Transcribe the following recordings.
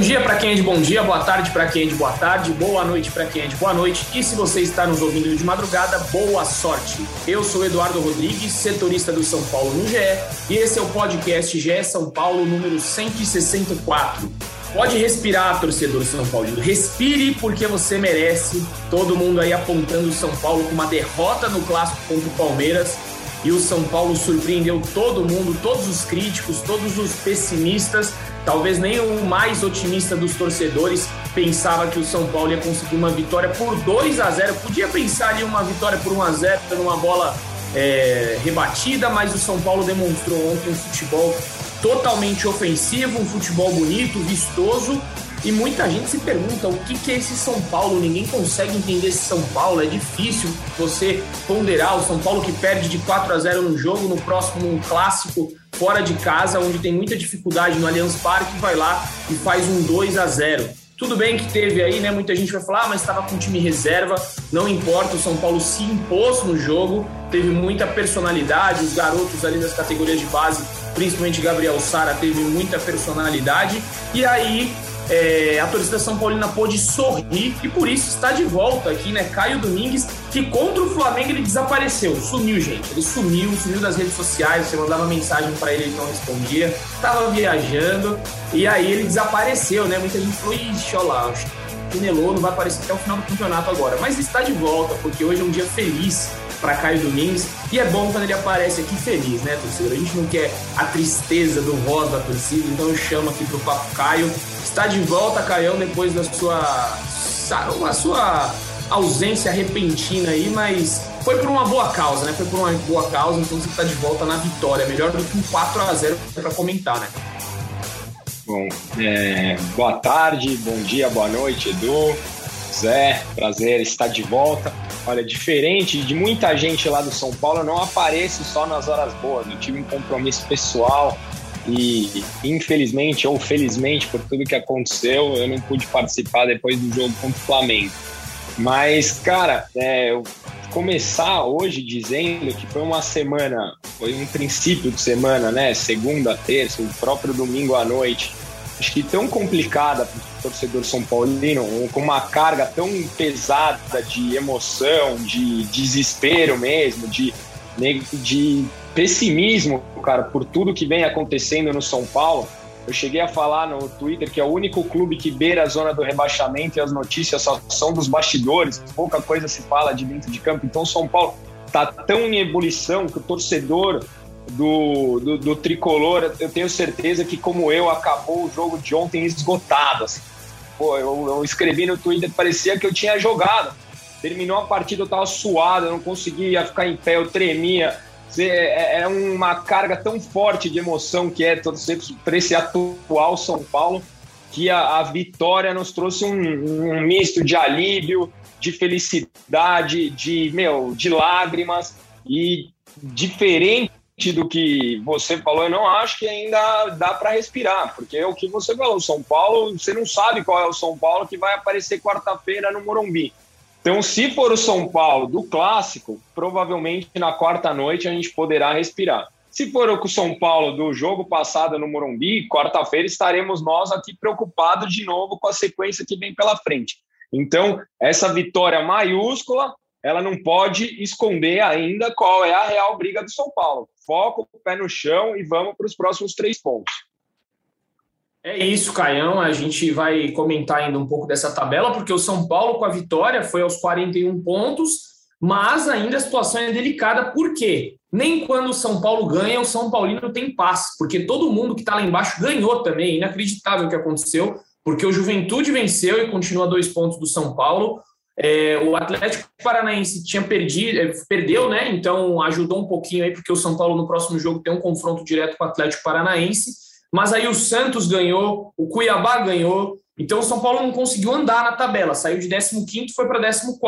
Dia para quem é de bom dia, boa tarde para quem é de boa tarde, boa noite para quem é de boa noite e se você está nos ouvindo de madrugada, boa sorte. Eu sou Eduardo Rodrigues, setorista do São Paulo no GE e esse é o podcast GE São Paulo número 164. Pode respirar, torcedor São Paulino. Respire porque você merece. Todo mundo aí apontando o São Paulo com uma derrota no clássico contra o Palmeiras e o São Paulo surpreendeu todo mundo, todos os críticos, todos os pessimistas. Talvez nem o mais otimista dos torcedores pensava que o São Paulo ia conseguir uma vitória por 2 a 0. Podia pensar em uma vitória por 1 a 0 numa bola é, rebatida, mas o São Paulo demonstrou ontem um futebol totalmente ofensivo, um futebol bonito, vistoso e muita gente se pergunta o que, é esse São Paulo. Ninguém consegue entender esse São Paulo. É difícil você ponderar o São Paulo que perde de 4 a 0 no jogo, no próximo clássico fora de casa, onde tem muita dificuldade no Allianz Parque, vai lá e faz um 2 a 0. Tudo bem que teve aí, né? Muita gente vai falar, ah, mas estava com time reserva. Não importa, o São Paulo se impôs no jogo, teve muita personalidade. Os garotos ali das categorias de base, principalmente Gabriel Sara, teve muita personalidade. E aí é, a torcida São Paulina pôde sorrir e por isso está de volta aqui, né? Caio Domingues, que contra o Flamengo ele desapareceu, sumiu, gente. Ele sumiu, sumiu das redes sociais. Você mandava mensagem para ele, ele não respondia. Tava viajando e aí ele desapareceu, né? Muita gente falou: ixi, olha lá, chinelou, não vai aparecer até o final do campeonato agora. Mas está de volta, porque hoje é um dia feliz para Caio Domingues. E é bom quando ele aparece aqui feliz, né, torcedor? A gente não quer a tristeza do voz da torcida, então eu chamo aqui pro Papo Caio. Está de volta, Caião, depois da sua, uma sua ausência repentina aí, mas foi por uma boa causa, né? Foi por uma boa causa, então você está de volta na vitória. Melhor do que um 4 a 0 para comentar, né? Bom, é, boa tarde, bom dia, boa noite, Edu, Zé, prazer estar de volta. Olha, diferente de muita gente lá do São Paulo, eu não apareço só nas horas boas. Eu tive um compromisso pessoal e, infelizmente ou felizmente, por tudo que aconteceu, eu não pude participar depois do jogo contra o Flamengo. Mas, cara, é, eu começar hoje dizendo que foi uma semana, foi um princípio de semana, né? Segunda, terça, o próprio domingo à noite. Acho que tão complicada torcedor são paulino com uma carga tão pesada de emoção, de desespero mesmo, de, de pessimismo, cara, por tudo que vem acontecendo no São Paulo. Eu cheguei a falar no Twitter que é o único clube que beira a zona do rebaixamento e as notícias só são dos bastidores, pouca coisa se fala de dentro de campo. Então, São Paulo tá tão em ebulição que o torcedor do, do, do, tricolor, eu tenho certeza que, como eu, acabou o jogo de ontem esgotado. Assim. Pô, eu, eu escrevi no Twitter, parecia que eu tinha jogado. Terminou a partida, eu tava suado, eu não conseguia ficar em pé, eu tremia. É, é, é uma carga tão forte de emoção que é torcer para esse atual São Paulo, que a, a vitória nos trouxe um, um misto de alívio, de felicidade, de, meu, de lágrimas e diferente do que você falou, eu não acho que ainda dá para respirar, porque é o que você falou, São Paulo, você não sabe qual é o São Paulo que vai aparecer quarta-feira no Morumbi. Então, se for o São Paulo do clássico, provavelmente na quarta noite a gente poderá respirar. Se for o São Paulo do jogo passado no Morumbi, quarta-feira estaremos nós aqui preocupados de novo com a sequência que vem pela frente. Então, essa vitória maiúscula ela não pode esconder ainda qual é a real briga do São Paulo. Foco, pé no chão e vamos para os próximos três pontos. É isso, Caião. A gente vai comentar ainda um pouco dessa tabela, porque o São Paulo, com a vitória, foi aos 41 pontos, mas ainda a situação é delicada. Por quê? Nem quando o São Paulo ganha, o São Paulino tem paz, porque todo mundo que está lá embaixo ganhou também. Inacreditável o que aconteceu, porque o Juventude venceu e continua dois pontos do São Paulo. É, o Atlético Paranaense tinha perdido, é, perdeu, né? Então ajudou um pouquinho aí, porque o São Paulo no próximo jogo tem um confronto direto com o Atlético Paranaense. Mas aí o Santos ganhou, o Cuiabá ganhou. Então o São Paulo não conseguiu andar na tabela, saiu de 15 foi para 14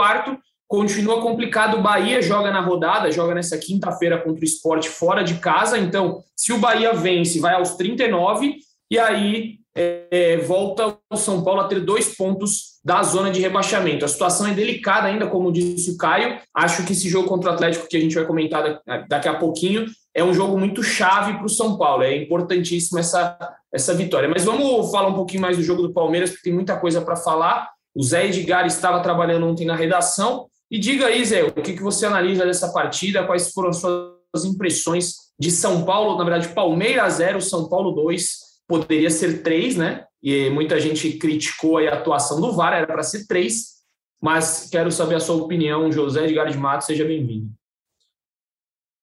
continua complicado. O Bahia joga na rodada, joga nessa quinta-feira contra o esporte fora de casa. Então, se o Bahia vence, vai aos 39, e aí é, volta o São Paulo a ter dois pontos da zona de rebaixamento. A situação é delicada ainda, como disse o Caio. Acho que esse jogo contra o Atlético, que a gente vai comentar daqui a pouquinho, é um jogo muito chave para o São Paulo. É importantíssima essa, essa vitória. Mas vamos falar um pouquinho mais do jogo do Palmeiras, porque tem muita coisa para falar. O Zé Edgar estava trabalhando ontem na redação. E diga aí, Zé, o que, que você analisa dessa partida? Quais foram as suas impressões de São Paulo? Na verdade, Palmeiras 0, São Paulo 2 poderia ser três, né? E muita gente criticou a atuação do VAR, era para ser três, mas quero saber a sua opinião, José Edgar de Matos, seja bem-vindo.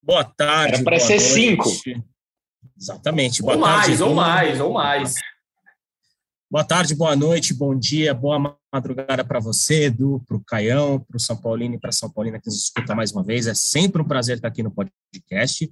Boa tarde. Era para ser noite. cinco. Exatamente. Boa ou tarde, mais, ou mais, ou mais. Boa tarde, boa noite, bom dia, boa madrugada para você, Edu, para o Caião, para o São Paulino e para a São Paulina que nos escuta mais uma vez. É sempre um prazer estar aqui no podcast.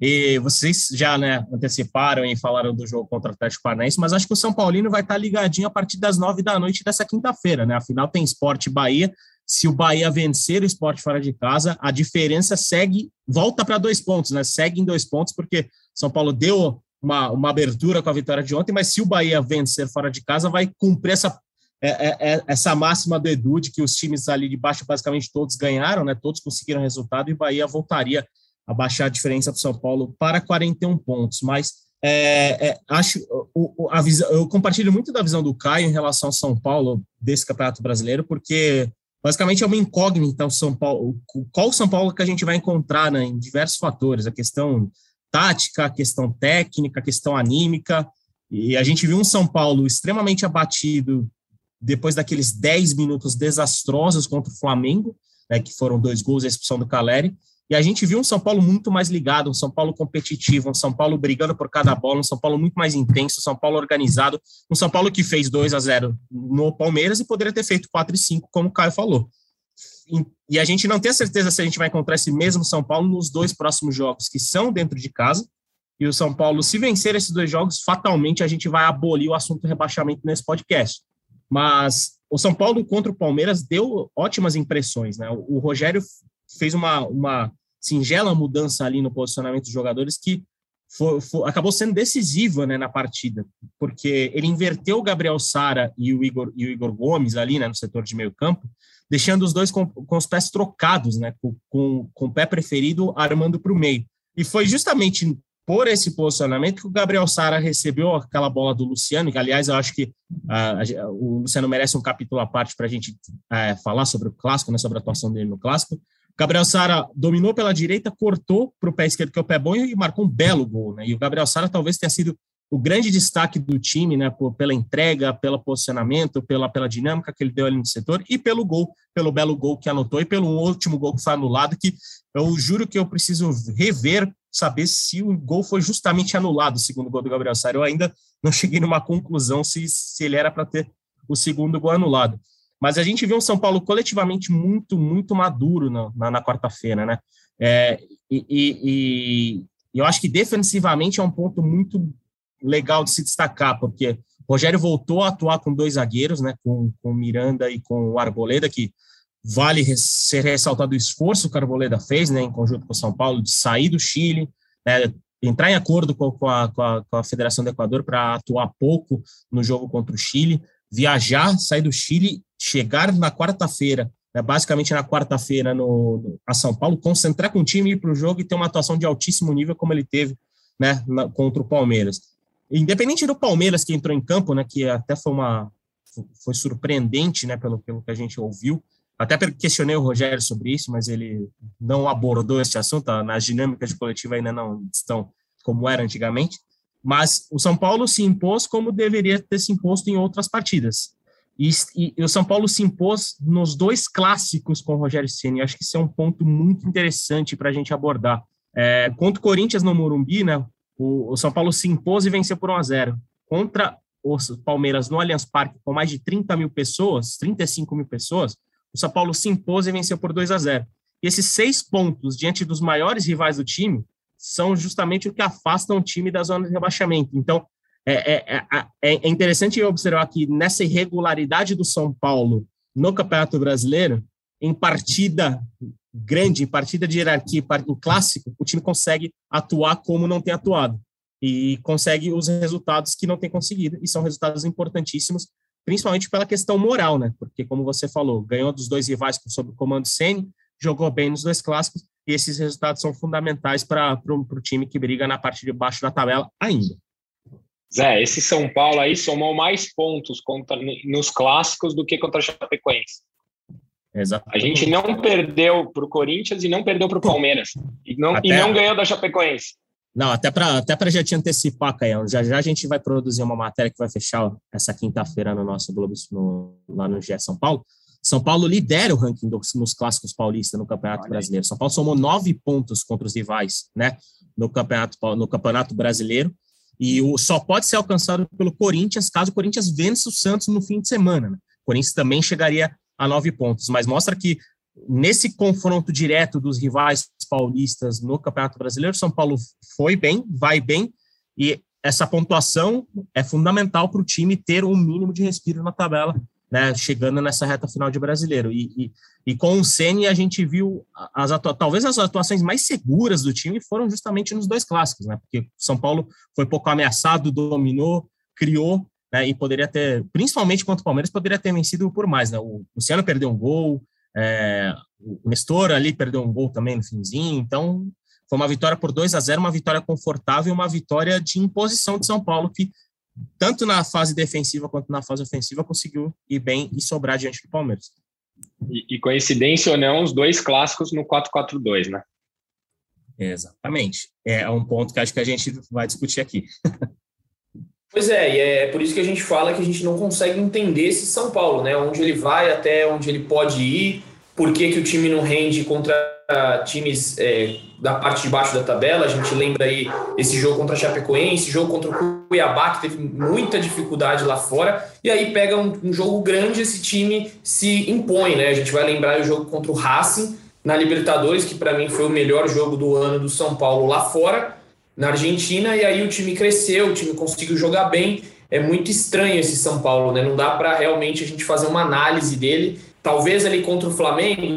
E vocês já né, anteciparam e falaram do jogo contra o Atlético Paranaense, mas acho que o São Paulino vai estar ligadinho a partir das nove da noite dessa quinta-feira, né? Afinal, tem esporte Bahia. Se o Bahia vencer o esporte fora de casa, a diferença segue, volta para dois pontos, né? Segue em dois pontos, porque São Paulo deu uma, uma abertura com a vitória de ontem, mas se o Bahia vencer fora de casa, vai cumprir essa, é, é, é essa máxima do Edu, de que os times ali de baixo basicamente todos ganharam, né? Todos conseguiram resultado e Bahia voltaria abaixar a diferença do São Paulo para 41 pontos. Mas é, é, acho o, a visão, eu compartilho muito da visão do Caio em relação ao São Paulo desse Campeonato Brasileiro, porque basicamente é uma incógnita o São Paulo. Qual o São Paulo que a gente vai encontrar né, em diversos fatores, a questão tática, a questão técnica, a questão anímica. E a gente viu um São Paulo extremamente abatido depois daqueles 10 minutos desastrosos contra o Flamengo, né, que foram dois gols e a expulsão do Caleri. E a gente viu um São Paulo muito mais ligado, um São Paulo competitivo, um São Paulo brigando por cada bola, um São Paulo muito mais intenso, um São Paulo organizado, um São Paulo que fez 2 a 0 no Palmeiras e poderia ter feito 4 e 5, como o Caio falou. E a gente não tem a certeza se a gente vai encontrar esse mesmo São Paulo nos dois próximos jogos, que são dentro de casa. E o São Paulo, se vencer esses dois jogos, fatalmente a gente vai abolir o assunto rebaixamento nesse podcast. Mas o São Paulo contra o Palmeiras deu ótimas impressões, né? O Rogério fez uma, uma singela mudança ali no posicionamento dos jogadores que foi, foi, acabou sendo decisiva né, na partida, porque ele inverteu o Gabriel Sara e o Igor, e o Igor Gomes ali né, no setor de meio campo, deixando os dois com, com os pés trocados, né, com, com, o pé preferido armando para o meio. E foi justamente por esse posicionamento que o Gabriel Sara recebeu aquela bola do Luciano, que aliás eu acho que uh, o Luciano merece um capítulo à parte para a gente uh, falar sobre o clássico, né, sobre a atuação dele no clássico, Gabriel Sara dominou pela direita, cortou para o pé esquerdo, que é o pé bom, e marcou um belo gol. Né? E o Gabriel Sara talvez tenha sido o grande destaque do time, né, por, pela entrega, pelo posicionamento, pela, pela dinâmica que ele deu ali no setor e pelo gol, pelo belo gol que anotou e pelo último gol que foi anulado, que eu juro que eu preciso rever, saber se o gol foi justamente anulado, o segundo gol do Gabriel Sara. Eu ainda não cheguei numa conclusão se, se ele era para ter o segundo gol anulado. Mas a gente viu um São Paulo coletivamente muito, muito maduro na, na, na quarta-feira, né? É, e, e, e, eu acho que defensivamente é um ponto muito legal de se destacar, porque o Rogério voltou a atuar com dois zagueiros, né? Com, com o Miranda e com o Arboleda, que vale ser ressaltado o esforço que o Arboleda fez, né? Em conjunto com o São Paulo, de sair do Chile, né, entrar em acordo com, a, com, a, com a Federação do Equador para atuar pouco no jogo contra o Chile, viajar, sair do Chile chegar na quarta-feira, né, basicamente na quarta-feira no, no, a São Paulo, concentrar com o time, ir para o jogo e ter uma atuação de altíssimo nível como ele teve né, na, contra o Palmeiras. Independente do Palmeiras que entrou em campo, né, que até foi uma foi surpreendente, né, pelo, pelo que a gente ouviu. Até questionei o Rogério sobre isso, mas ele não abordou esse assunto. Nas dinâmicas de coletiva ainda não estão como era antigamente. Mas o São Paulo se impôs como deveria ter se imposto em outras partidas. E, e, e, o São Paulo se impôs nos dois clássicos com o Rogério Ceni. Acho que isso é um ponto muito interessante para a gente abordar. É, contra o Corinthians no Morumbi, né, o, o, São Paulo se impôs e venceu por 1 a 0. Contra o Palmeiras no Allianz Parque, com mais de 30 mil pessoas, 35 mil pessoas, o São Paulo se impôs e venceu por 2 a 0. E esses seis pontos diante dos maiores rivais do time são justamente o que afastam o time da zona de rebaixamento. Então, é, é, é, é, interessante observar que nessa irregularidade do São Paulo no Campeonato Brasileiro, em partida grande, em partida de hierarquia, em clássico, o time consegue atuar como não tem atuado e consegue os resultados que não tem conseguido, e são resultados importantíssimos, principalmente pela questão moral, né? Porque, como você falou, ganhou dos dois rivais sob o comando Sene, jogou bem nos dois clássicos, e esses resultados são fundamentais para o time que briga na parte de baixo da tabela ainda. Zé, esse São Paulo aí somou mais pontos contra, nos clássicos do que contra a Chapecoense. Exatamente. A gente não perdeu para o Corinthians e não perdeu para o Palmeiras. E não, Até... e não ganhou da Chapecoense. Não, até para até já te antecipar, Caião, já já a gente vai produzir uma matéria que vai fechar essa quinta-feira no nosso Globo, no, lá no GE São Paulo. São Paulo lidera o ranking dos, nos clássicos paulistas no Campeonato Olha. Brasileiro. São Paulo somou nove pontos contra os rivais, né, no Campeonato, no Campeonato Brasileiro. E o, só pode ser alcançado pelo Corinthians caso o Corinthians vença o Santos no fim de semana. Né? O Corinthians também chegaria a nove pontos, mas mostra que nesse confronto direto dos rivais paulistas no Campeonato Brasileiro, São Paulo foi bem, vai bem, e essa pontuação é fundamental para o time ter um mínimo de respiro na tabela, né, chegando nessa reta final de brasileiro. E, e, e com o Ceni a gente viu as talvez as atuações mais seguras do time foram justamente nos dois clássicos, né, porque São Paulo foi pouco ameaçado, dominou, criou, né, e poderia ter, principalmente contra o Palmeiras, poderia ter vencido por mais. Né, o Luciano perdeu um gol, é, o Nestor ali perdeu um gol também no finzinho, então foi uma vitória por 2 a 0 uma vitória confortável, uma vitória de imposição de São Paulo, que tanto na fase defensiva quanto na fase ofensiva conseguiu ir bem e sobrar diante do Palmeiras. E, e coincidência ou não, os dois clássicos no 4-4-2, né? Exatamente. É um ponto que acho que a gente vai discutir aqui. Pois é, e é por isso que a gente fala que a gente não consegue entender esse São Paulo, né? Onde ele vai, até onde ele pode ir, por que, que o time não rende contra times é, da parte de baixo da tabela. A gente lembra aí esse jogo contra a Chapecoense, jogo contra o Cuiabá, que teve muita dificuldade lá fora, e aí pega um, um jogo grande, esse time se impõe, né? A gente vai lembrar o jogo contra o Racing na Libertadores, que para mim foi o melhor jogo do ano do São Paulo lá fora na Argentina, e aí o time cresceu, o time conseguiu jogar bem. É muito estranho esse São Paulo, né? Não dá para realmente a gente fazer uma análise dele. Talvez ali contra o Flamengo,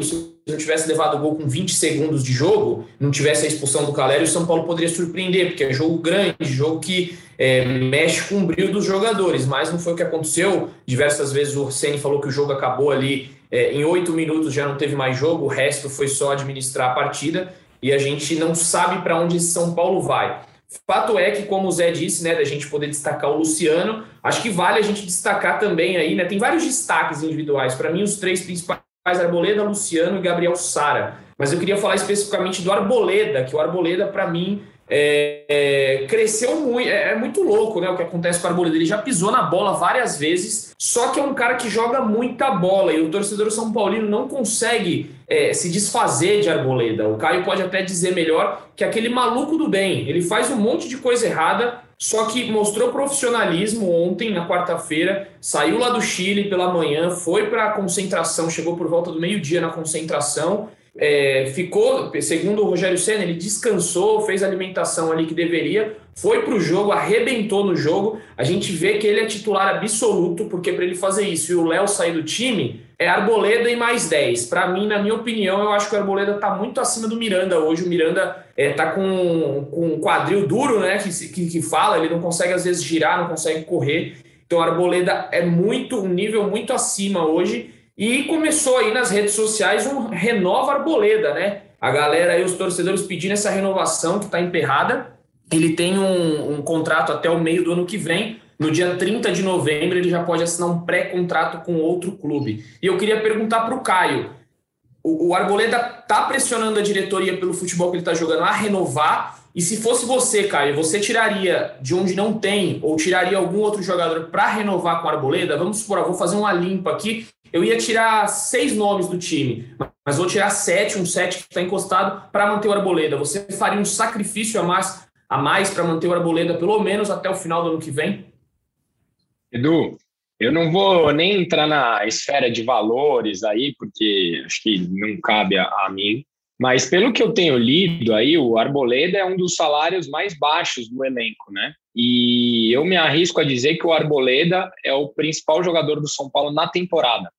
não tivesse levado o gol com 20 segundos de jogo, não tivesse a expulsão do Calério, o São Paulo poderia surpreender, porque é jogo grande, jogo que é, mexe com o brilho dos jogadores, mas não foi o que aconteceu. Diversas vezes o Ceni falou que o jogo acabou ali é, em oito minutos, já não teve mais jogo, o resto foi só administrar a partida e a gente não sabe para onde esse São Paulo vai. Fato é que, como o Zé disse, né, da gente poder destacar o Luciano, acho que vale a gente destacar também aí, né? Tem vários destaques individuais. Para mim, os três principais Arboleda, Luciano e Gabriel Sara. Mas eu queria falar especificamente do Arboleda, que o Arboleda, para mim, é, é, cresceu muito. É, é, muito louco né, o que acontece com o Arboleda. Ele já pisou na bola várias vezes, só que é um cara que joga muita bola e o torcedor São Paulino não consegue é, se desfazer de Arboleda. O Caio pode até dizer melhor que aquele maluco do bem. Ele faz um monte de coisa errada, só que mostrou profissionalismo ontem, na quarta-feira, saiu lá do Chile pela manhã, foi para a concentração, chegou por volta do meio-dia na concentração é, ficou, segundo o Rogério Senna, ele descansou, fez a alimentação ali que deveria, foi para o jogo, arrebentou no jogo. A gente vê que ele é titular absoluto, porque para ele fazer isso e o Léo sair do time, é Arboleda e mais 10. Para mim, na minha opinião, eu acho que o Arboleda está muito acima do Miranda hoje. O Miranda está é, com, com um quadril duro, né? Que, que, que fala, ele não consegue às vezes girar, não consegue correr. Então, o Arboleda é muito um nível muito acima hoje. E começou aí nas redes sociais um renova Arboleda, né? A galera aí, os torcedores pedindo essa renovação que está emperrada. Ele tem um, um, contrato até o meio do ano que vem. No dia 30 de novembro, ele já pode assinar um pré-contrato com outro clube. E eu queria perguntar para o Caio: o Arboleda está pressionando a diretoria pelo futebol que ele está jogando a renovar? E se fosse você, Caio, você tiraria de onde não tem ou tiraria algum outro jogador para renovar com o Arboleda? Vamos supor, eu vou fazer uma limpa aqui. Eu ia tirar seis nomes do time, mas vou tirar sete, um sete que está encostado para manter o Arboleda. Você faria um sacrifício a mais a mais para manter o Arboleda pelo menos até o final do ano que vem? Edu, eu não vou nem entrar na esfera de valores aí, porque acho que não cabe a, a mim. Mas pelo que eu tenho lido aí, o Arboleda é um dos salários mais baixos do elenco, né? E eu me arrisco a dizer que o Arboleda é o principal jogador do São Paulo na temporada.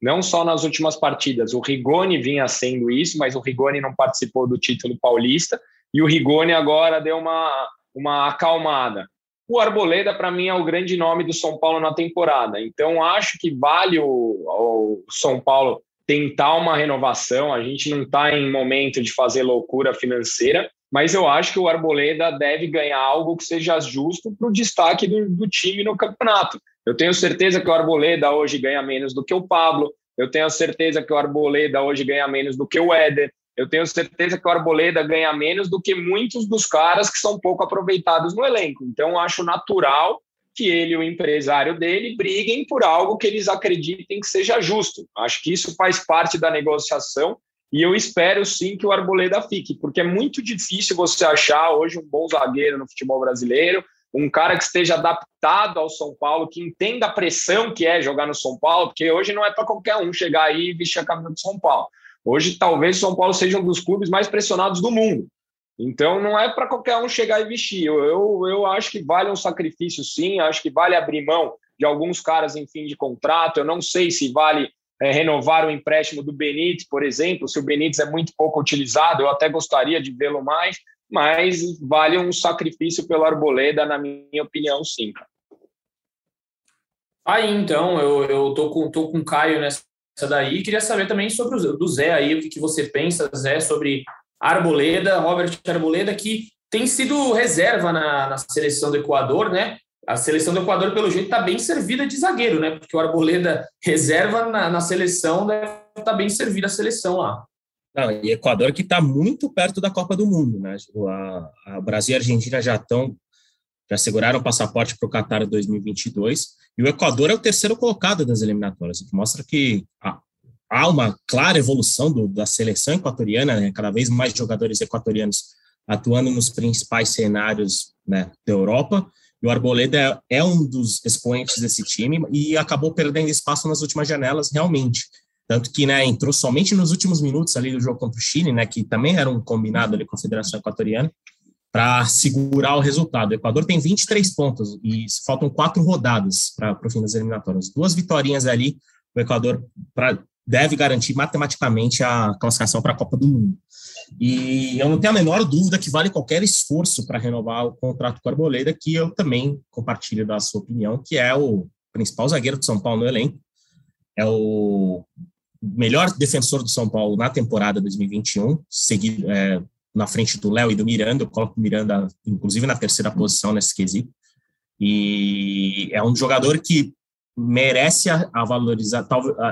não só nas últimas partidas. O Rigoni vinha sendo isso, mas o Rigoni não participou do título paulista e o Rigoni agora deu uma, uma acalmada. O Arboleda, para mim, é o grande nome do São Paulo na temporada. Então, acho que vale o, o São Paulo tentar uma renovação. A gente não está em momento de fazer loucura financeira, mas eu acho que o Arboleda deve ganhar algo que seja justo para o destaque do, do, time no campeonato. Eu tenho certeza que o Arboleda hoje ganha menos do que o Pablo, eu tenho certeza que o Arboleda hoje ganha menos do que o Éder, eu tenho certeza que o Arboleda ganha menos do que muitos dos caras que são pouco aproveitados no elenco. Então, acho natural que ele e o empresário dele briguem por algo que eles acreditem que seja justo. Acho que isso faz parte da negociação e eu espero sim que o Arboleda fique, porque é muito difícil você achar hoje um bom zagueiro no futebol brasileiro, um cara que esteja adaptado ao São Paulo, que entenda a pressão que é jogar no São Paulo, porque hoje não é para qualquer um chegar aí e vestir a camisa do São Paulo. Hoje, talvez o São Paulo seja um dos clubes mais pressionados do mundo. Então, não é para qualquer um chegar e vestir. Eu, eu, eu acho que vale um sacrifício, sim. Acho que vale abrir mão de alguns caras em fim de contrato. Eu não sei se vale é, renovar o empréstimo do Benítez, por exemplo, se o Benítez é muito pouco utilizado, eu até gostaria de vê-lo mais, mas vale um sacrifício pelo Arboleda, na minha opinião, sim. Aí, então, eu, eu tô, com, tô com o Caio nessa daí, queria saber também sobre o do Zé aí, o que, que você pensa, Zé, sobre Arboleda, Robert Arboleda, que tem sido reserva na, na seleção do Equador, né? a seleção do Equador, pelo jeito, está bem servida de zagueiro, né? Porque o Arboleda reserva na, na seleção, deve estar tá bem servida a seleção lá. Não, e Equador que está muito perto da Copa do Mundo, né? A, a Brasil e a Argentina já estão já seguraram o passaporte para o Qatar 2022 e o Equador é o terceiro colocado das eliminatórias, o que mostra que há, há uma clara evolução do, da seleção equatoriana, né? cada vez mais jogadores equatorianos atuando nos principais cenários né, da Europa e o Arboleda é, é um dos expoentes desse time e acabou perdendo espaço nas últimas janelas, realmente. Tanto que né, entrou somente nos últimos minutos ali do jogo contra o Chile, né, que também era um combinado ali com a Federação Equatoriana, para segurar o resultado. O Equador tem 23 pontos e faltam quatro rodadas para o fim das eliminatórias. Duas vitórias ali, o Equador pra, deve garantir matematicamente a classificação para a Copa do Mundo. E eu não tenho a menor dúvida que vale qualquer esforço para renovar o contrato com o Arboleda, que eu também compartilho da sua opinião, que é o principal zagueiro de São Paulo no elenco, é o melhor defensor do São Paulo na temporada 2021, seguido é, na frente do Léo e do Miranda. Eu coloco o Miranda, inclusive, na terceira posição nesse quesito. E é um jogador que merece a, a valorizar.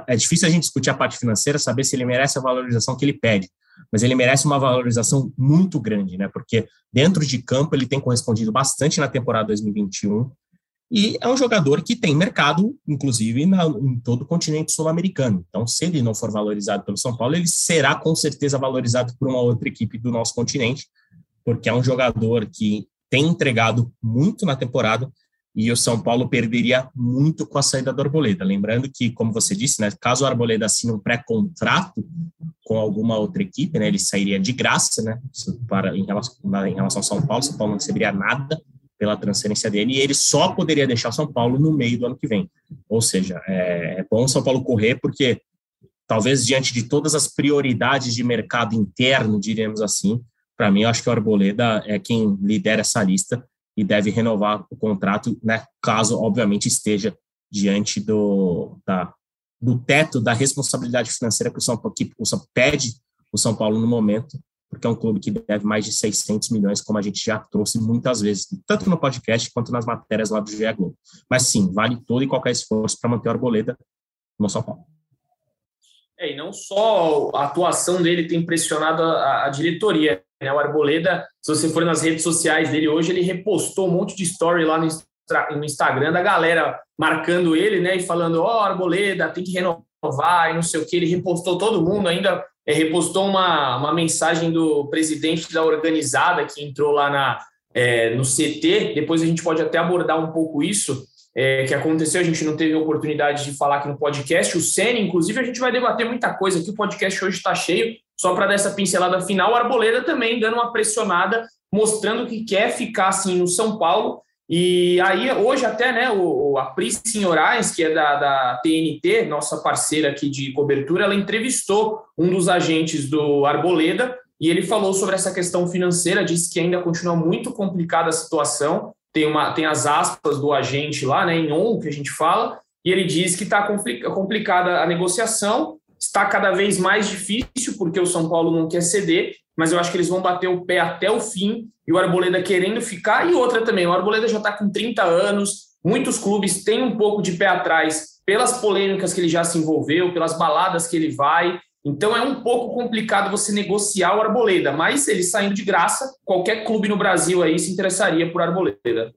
É difícil a gente discutir a parte financeira, saber se ele merece a valorização que ele pede mas ele merece uma valorização muito grande, né? Porque dentro de campo ele tem correspondido bastante na temporada 2021 e é um jogador que tem mercado, inclusive, na, em todo o continente sul-americano. Então, se ele não for valorizado pelo São Paulo, ele será com certeza valorizado por uma outra equipe do nosso continente, porque é um jogador que tem entregado muito na temporada e o São Paulo perderia muito com a saída do Arboleda. Lembrando que, como você disse, né, caso o Arboleda assine um pré-contrato com alguma outra equipe, né, ele sairia de graça, né, para, em, relação, em relação ao São Paulo, São Paulo não receberia nada pela transferência dele e ele só poderia deixar São Paulo no meio do ano que vem. Ou seja, é, é bom São Paulo correr porque talvez diante de todas as prioridades de mercado interno, diríamos assim, para mim eu acho que o Arboleda é quem lidera essa lista e deve renovar o contrato, né, caso, obviamente, esteja diante do, da, do teto da responsabilidade financeira que o São Paulo, que o São, pede o São Paulo no momento, porque é um clube que deve mais de 600 milhões, como a gente já trouxe muitas vezes, tanto no podcast quanto nas matérias lá do GE Globo. Mas sim, vale todo e qualquer esforço para manter o Arboleda no São Paulo. É, e não só a atuação dele tem pressionado a, a diretoria, né? O Arboleda, se você for nas redes sociais dele hoje, ele repostou um monte de story lá no, no Instagram da galera marcando ele, né? E falando, ó, oh, Arboleda, tem que renovar e não sei o que. Ele repostou todo mundo, ainda é, repostou uma, uma mensagem do presidente da organizada que entrou lá na, é, no CT. Depois a gente pode até abordar um pouco isso é, que aconteceu, a gente não teve oportunidade de falar aqui no podcast. O Senna, inclusive, a gente vai debater muita coisa aqui. O podcast hoje está cheio. Só para dar essa pincelada final, o Arboleda também dando uma pressionada, mostrando que quer ficar assim no São Paulo E aí, hoje até, né, o, a Pri Senhorais, que é da, da TNT, nossa parceira aqui de cobertura, ela entrevistou um dos agentes do Arboleda e ele falou sobre essa questão financeira, disse que ainda continua muito complicada a situação, tem, uma, tem as aspas do agente lá, né, em on, que a gente fala, e ele diz que está complicada a negociação, está cada vez mais difícil, porque o São Paulo não quer ceder, mas eu acho que eles vão bater o pé até o fim, e o Arboleda querendo ficar, e outra também, o Arboleda já está com 30 anos, muitos clubes têm um pouco de pé atrás pelas polêmicas que ele já se envolveu, pelas baladas que ele vai, então é um pouco complicado você negociar o Arboleda, mas ele saindo de graça, qualquer clube no Brasil aí se interessaria por Arboleda.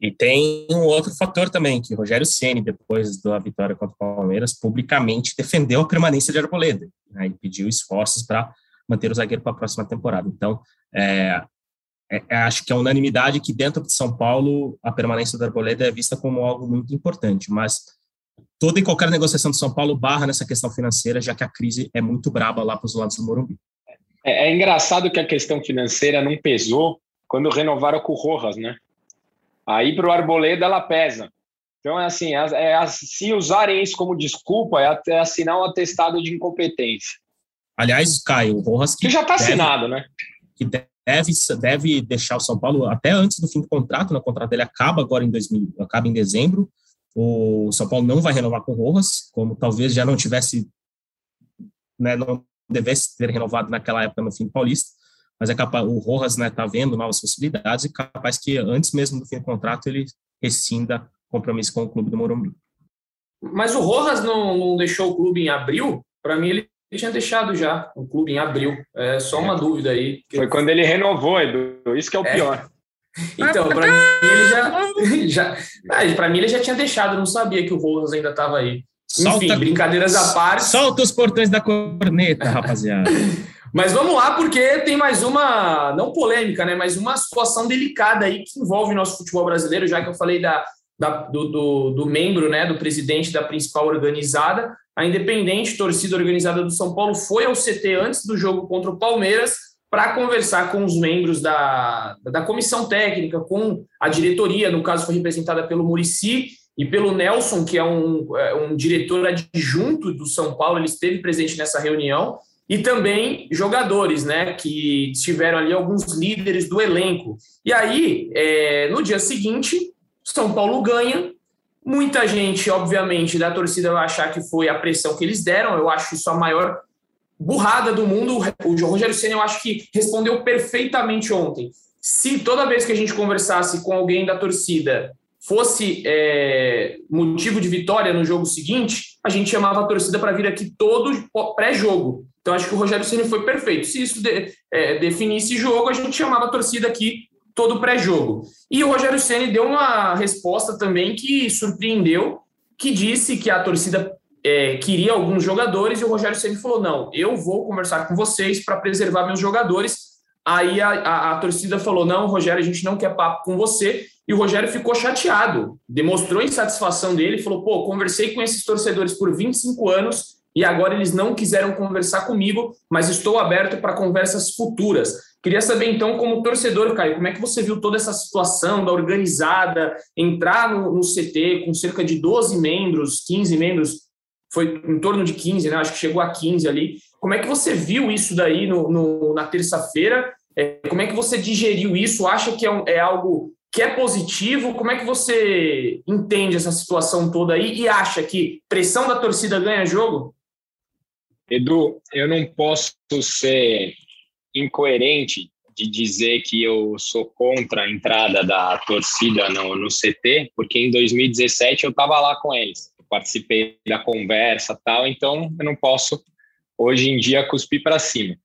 E tem um outro fator também, que Rogério Ceni, depois da vitória contra o Palmeiras, publicamente defendeu a permanência de Arboleda né, e pediu esforços para manter o zagueiro para a próxima temporada. Então, é, é, é, acho que é unanimidade que dentro de São Paulo a permanência do Arboleda é vista como algo muito importante, mas toda e qualquer negociação de São Paulo barra nessa questão financeira, já que a crise é muito braba lá para os lados do Morumbi. É, é engraçado que a questão financeira não pesou quando renovaram com o Rojas, né? Aí para o Arboleda ela pesa. Então é assim, é, é, se usarem isso como desculpa, é, é assinar um atestado de incompetência. Aliás, Caio, o Rojas que, que já está assinado, né? Que deve, deve deixar o São Paulo até antes do fim do contrato, né? O contrato dele acaba agora em 2000, acaba em dezembro. O São Paulo não vai renovar com o Rojas, como talvez já não tivesse, né, não devesse ter renovado naquela época no fim do Paulista mas é capaz, o Rojas está né, tá vendo novas possibilidades e capaz que antes mesmo do fim do contrato ele rescinda compromisso com o clube do Morumbi. Mas o Rojas não, não deixou o clube em abril? Para mim, ele tinha deixado já o clube em abril. É só uma é. dúvida aí. Foi quando ele renovou, Edu. Isso que é o é. pior. Então, para mim ele já, já ah, para mim ele já tinha deixado, não sabia que o Rojas ainda estava aí. Enfim, solta, brincadeiras à parte. Solta os portões da corneta, rapaziada. Mas vamos lá, porque tem mais uma, não polêmica, né? Mas uma situação delicada aí que envolve o nosso futebol brasileiro, já que eu falei da, da do, do, do, membro, né? Do presidente da principal organizada. A Independente, torcida organizada do São Paulo, foi ao CT antes do jogo contra o Palmeiras para conversar com os membros da, da comissão técnica, com a diretoria, no caso foi representada pelo Murici e pelo Nelson, que é um, é um diretor adjunto do São Paulo, ele esteve presente nessa reunião e também jogadores, né, que tiveram ali alguns líderes do elenco. E aí, é, no dia seguinte, São Paulo ganha. Muita gente, obviamente, da torcida vai achar que foi a pressão que eles deram. Eu acho isso a maior burrada do mundo. O Rogério Senna, eu acho que respondeu perfeitamente ontem. Se toda vez que a gente conversasse com alguém da torcida fosse é, motivo de vitória no jogo seguinte, a gente chamava a torcida para vir aqui todo pré-jogo. Então, acho que o Rogério Ceni foi perfeito. Se isso de, é, definisse jogo, a gente chamava a torcida aqui todo pré-jogo. E o Rogério Ceni deu uma resposta também que surpreendeu, que disse que a torcida é, queria alguns jogadores e o Rogério Ceni falou: não, eu vou conversar com vocês para preservar meus jogadores. Aí a, a, a, torcida falou: não, Rogério, a gente não quer papo com você. E o Rogério ficou chateado, demonstrou insatisfação dele, falou: pô, conversei com esses torcedores por 25 anos e agora eles não quiseram conversar comigo, mas estou aberto para conversas futuras. Queria saber então, como torcedor, Caio, como é que você viu toda essa situação da organizada, entrar no, no CT com cerca de 12 membros, 15 membros, foi em torno de 15, né? Acho que chegou a 15 ali. Como é que você viu isso daí no, no na terça-feira? É, como é que você digeriu isso? Acha que é, um, é algo que é positivo? Como é que você entende essa situação toda aí e acha que pressão da torcida ganha jogo? Edu, eu não posso ser incoerente de dizer que eu sou contra a entrada da torcida no, no CT, porque em 2017 eu estava lá com eles, participei da conversa tal, então eu não posso hoje em dia cuspir para cima.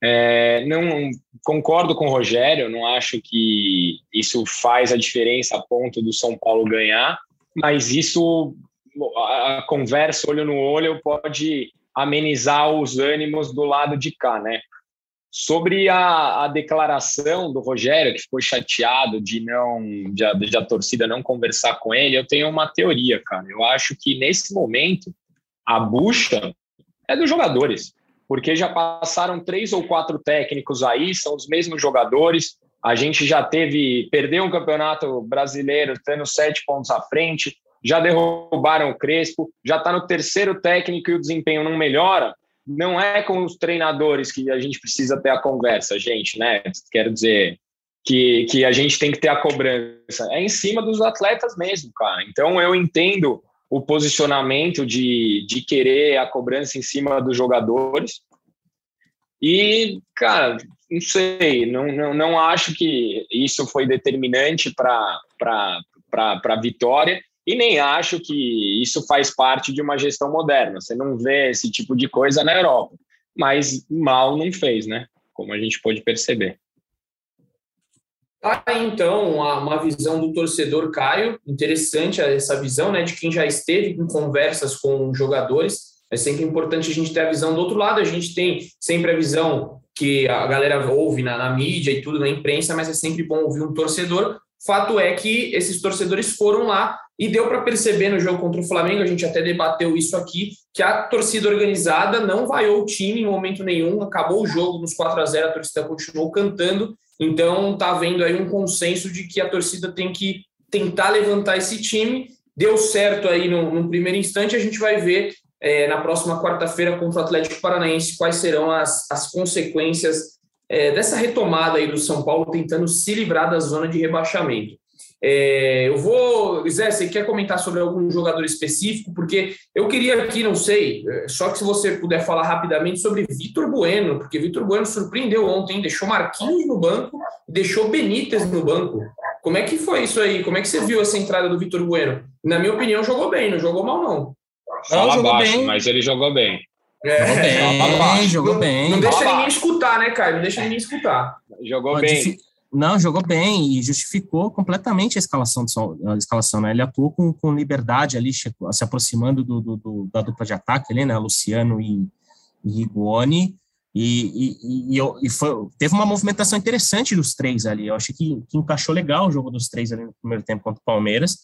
É, não concordo com o Rogério, não acho que isso faz a diferença a ponto do São Paulo ganhar, mas isso a conversa olho no olho pode amenizar os ânimos do lado de cá, né? Sobre a, a declaração do Rogério, que ficou chateado de não de a, de a torcida não conversar com ele, eu tenho uma teoria, cara. Eu acho que nesse momento a bucha é dos jogadores, porque já passaram três ou quatro técnicos aí, são os mesmos jogadores. A gente já teve, perdeu um campeonato brasileiro, tendo sete pontos à frente, já derrubaram o Crespo, já está no terceiro técnico e o desempenho não melhora. Não é com os treinadores que a gente precisa ter a conversa, gente, né? Quero dizer que, que a gente tem que ter a cobrança. É em cima dos atletas mesmo, cara. Então eu entendo o posicionamento de, de querer a cobrança em cima dos jogadores. E, cara, não sei, não, não, não acho que isso foi determinante para a vitória e nem acho que isso faz parte de uma gestão moderna. Você não vê esse tipo de coisa na Europa, mas mal não fez, né? Como a gente pôde perceber. Ah, então, uma, visão do torcedor Caio, interessante essa visão, né, de quem já esteve em conversas com jogadores. É sempre importante a gente ter a visão do outro lado. A gente tem sempre a visão que a galera ouve na, na mídia e tudo, na imprensa, mas é sempre bom ouvir um torcedor. Fato é que esses torcedores foram lá e deu para perceber no jogo contra o Flamengo, a gente até debateu isso aqui, que a torcida organizada não vaiou o time em momento nenhum, acabou o jogo nos 4 a 0 a torcida continuou cantando, então tá havendo aí um consenso de que a torcida tem que tentar levantar esse time, deu certo aí no, no primeiro instante, a gente vai ver é, na próxima quarta-feira contra o Atlético Paranaense quais serão as, as consequências é, dessa retomada aí do São Paulo tentando se livrar da zona de rebaixamento. É, eu vou. Zé, você quer comentar sobre algum jogador específico? Porque eu queria aqui, não sei, é, só que se você puder falar rapidamente sobre Vitor Bueno, porque Vitor Bueno surpreendeu ontem, deixou Marquinhos no banco, deixou Benítez no banco. Como é que foi isso aí? Como é que você viu essa entrada do Vitor Bueno? Na minha opinião, jogou bem, não jogou mal, não. Fala não, baixo, bem. mas ele jogou bem. É, jogou bem, jogou não, bem. Não deixa ninguém escutar, né, Caio? Não deixa ninguém escutar. Jogou bem. Não, jogou bem e justificou completamente a escalação, a escalação né? Ele atuou com, com liberdade ali, se aproximando do, do, do, da dupla de ataque ali, né? Luciano e, e Riguoni. E, e, e, e foi, teve uma movimentação interessante dos três ali. Eu achei que, que, encaixou legal o jogo dos três ali no primeiro tempo contra o Palmeiras.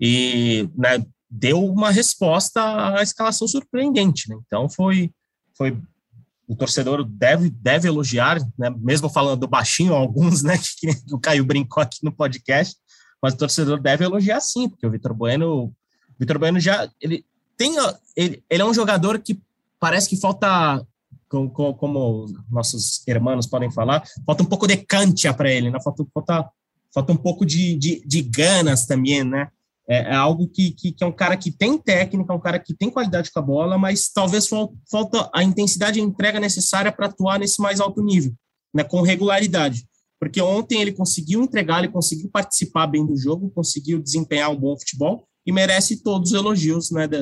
E né, deu uma resposta à escalação surpreendente. Né? Então foi, foi o torcedor deve, deve elogiar, né, mesmo falando baixinho, alguns, né, que, que o Caio brincou aqui no podcast, mas o torcedor deve elogiar sim, porque o Vitor Bueno, Vitor Bueno já, ele tem, ele, ele é um jogador que parece que falta, como, como nossos irmãos podem falar, falta um pouco de cancha para ele, né, falta, falta, falta um pouco de, de, de ganas também, né, é, é algo que, que, que, é um cara que tem técnica, um cara que tem qualidade com a bola, mas talvez falta a intensidade e entrega necessária para atuar nesse mais alto nível, né, com regularidade. Porque ontem ele conseguiu entregar, ele conseguiu participar bem do jogo, conseguiu desempenhar um bom futebol e merece todos os elogios né, de,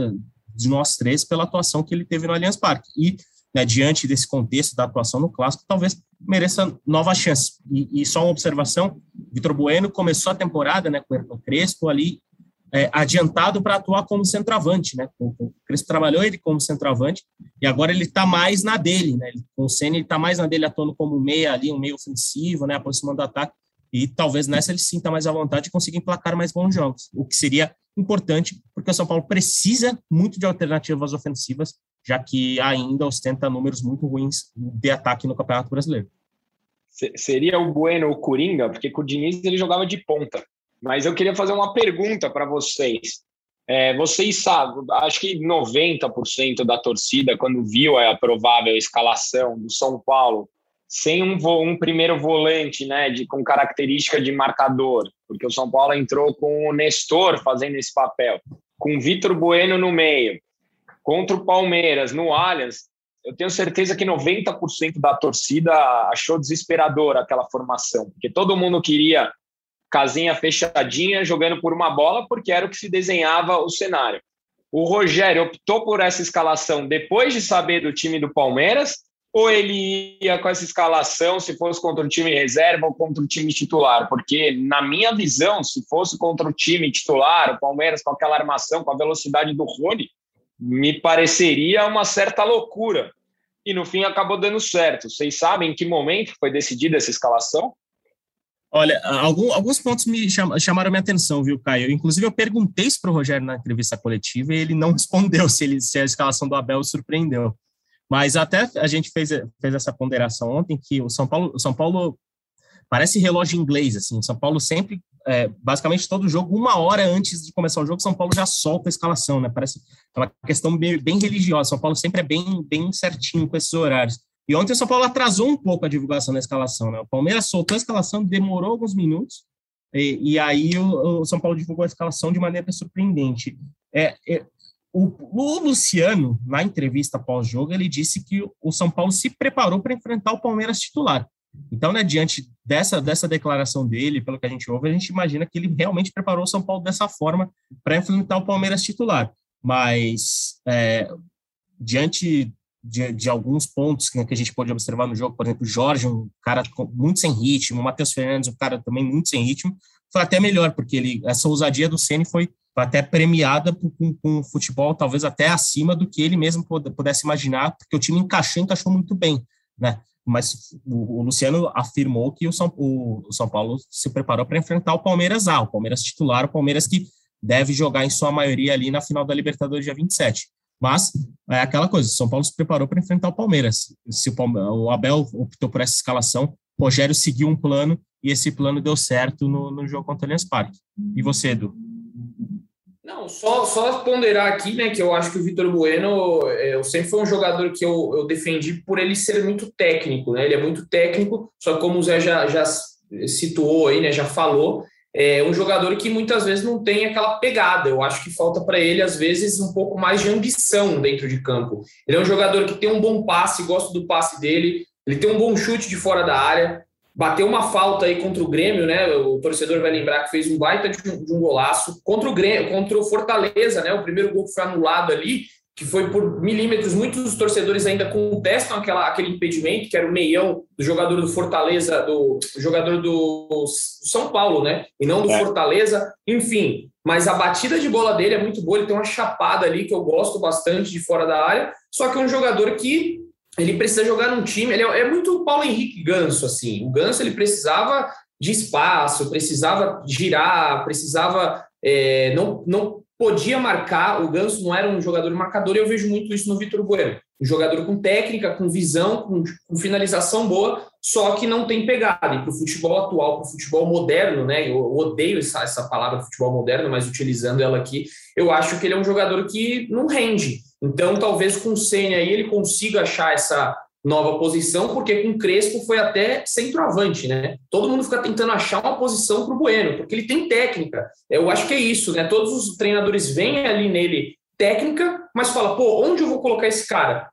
de nós três pela atuação que ele teve no Allianz Parque. E, né, diante desse contexto da atuação no Clássico, talvez mereça nova chance. E, e só uma observação, Vitor Bueno começou a temporada né, com o Ayrton Crespo ali, é, adiantado para atuar como centroavante, né? O, o Crespo trabalhou ele como centroavante e agora ele está mais na dele, né? Ele, com o Senna ele está mais na dele atuando como meia ali, um meio ofensivo, né? Aproximando do ataque e talvez nessa ele sinta mais à vontade de conseguir emplacar mais bons jogos, o que seria importante porque o São Paulo precisa muito de alternativas ofensivas, já que ainda ostenta números muito ruins de ataque no Campeonato Brasileiro. Seria o Bueno o Coringa, porque com o Diniz ele jogava de ponta. Mas eu queria fazer uma pergunta para vocês. É, vocês sabem, acho que 90% da torcida, quando viu a provável escalação do São Paulo, sem um, um, primeiro volante né, de, com característica de marcador, porque o São Paulo entrou com o Nestor fazendo esse papel, com o Vitor Bueno no meio, contra o Palmeiras, no Allianz, eu tenho certeza que 90% da torcida achou desesperador aquela formação, porque todo mundo queria casinha fechadinha, jogando por uma bola, porque era o que se desenhava o cenário. O Rogério optou por essa escalação depois de saber do time do Palmeiras, ou ele ia com essa escalação se fosse contra o time reserva ou contra o time titular? Porque, na minha visão, se fosse contra o time titular, o Palmeiras com aquela armação, com a velocidade do Rony, me pareceria uma certa loucura. E no fim acabou dando certo. Vocês sabem em que momento foi decidida essa escalação? Olha, algum, alguns pontos me cham, chamaram minha atenção, viu, Caio? Inclusive, eu perguntei isso para o Rogério na entrevista coletiva e ele não respondeu se, ele, se a escalação do Abel surpreendeu. Mas até a gente fez, fez essa ponderação ontem que o São Paulo, São Paulo parece relógio inglês, assim. São Paulo sempre, é, basicamente todo jogo, uma hora antes de começar o jogo, São Paulo já solta a escalação, né? Parece uma questão bem, bem religiosa. São Paulo sempre é bem, bem certinho com esses horários. E ontem o São Paulo atrasou um pouco a divulgação da escalação, né? O Palmeiras soltou a escalação, demorou alguns minutos, e, e aí o, o, São Paulo divulgou a escalação de maneira surpreendente. É, é o, o, Luciano, na entrevista pós-jogo, ele disse que o São Paulo se preparou para enfrentar o Palmeiras titular. Então, né, diante dessa, dessa declaração dele, pelo que a gente ouve, a gente imagina que ele realmente preparou o São Paulo dessa forma para enfrentar o Palmeiras titular. Mas, é, diante de, de, alguns pontos que, que, a gente pode observar no jogo, por exemplo, o Jorge, um cara muito sem ritmo, o Matheus Fernandes, um cara também muito sem ritmo, foi até melhor, porque ele, essa ousadia do Ceni foi até premiada com, com futebol talvez até acima do que ele mesmo pudesse imaginar, porque o time encaixou, encaixou muito bem, né? Mas o, o Luciano afirmou que o São, o, o São Paulo se preparou para enfrentar o Palmeiras A, o Palmeiras titular, o Palmeiras que deve jogar em sua maioria ali na final da Libertadores dia 27. Mas é aquela coisa, São Paulo se preparou para enfrentar o Palmeiras. Se o, o Abel optou por essa escalação, o Rogério seguiu um plano e esse plano deu certo no, no jogo contra o Allianz Parque. E você, Edu? Não, só, só ponderar aqui, né, que eu acho que o Vitor Bueno, é, sempre foi um jogador que eu, eu defendi por ele ser muito técnico, né, ele é muito técnico, só como o Zé já, já situou aí, né, já falou, é um jogador que muitas vezes não tem aquela pegada, eu acho que falta para ele, às vezes, um pouco mais de ambição dentro de campo. Ele é um jogador que tem um bom passe, gosto do passe dele, ele tem um bom chute de fora da área, bateu uma falta aí contra o Grêmio, né? O torcedor vai lembrar que fez um baita de um, de um golaço contra o Grêmio, contra o Fortaleza, né? O primeiro gol que foi anulado ali, que foi por milímetros. Muitos torcedores ainda contestam aquela, aquele impedimento, que era o meião do jogador do Fortaleza, do jogador do São Paulo, né? E não do é. Fortaleza. Enfim, mas a batida de bola dele é muito boa. Ele tem uma chapada ali que eu gosto bastante de fora da área. Só que é um jogador que ele precisa jogar num time. Ele é, é muito Paulo Henrique Ganso, assim. O Ganso ele precisava de espaço, precisava girar, precisava. É, não, não podia marcar. O Ganso não era um jogador marcador, e eu vejo muito isso no Vitor Bueno. Um jogador com técnica, com visão, com, com finalização boa, só que não tem pegada. E para o futebol atual, para o futebol moderno, né? Eu odeio essa, essa palavra futebol moderno, mas utilizando ela aqui, eu acho que ele é um jogador que não rende. Então, talvez com o Senna aí ele consiga achar essa nova posição, porque com Crespo foi até centroavante, né? Todo mundo fica tentando achar uma posição para o Bueno, porque ele tem técnica. Eu acho que é isso, né? Todos os treinadores veem ali nele técnica, mas fala, pô, onde eu vou colocar esse cara?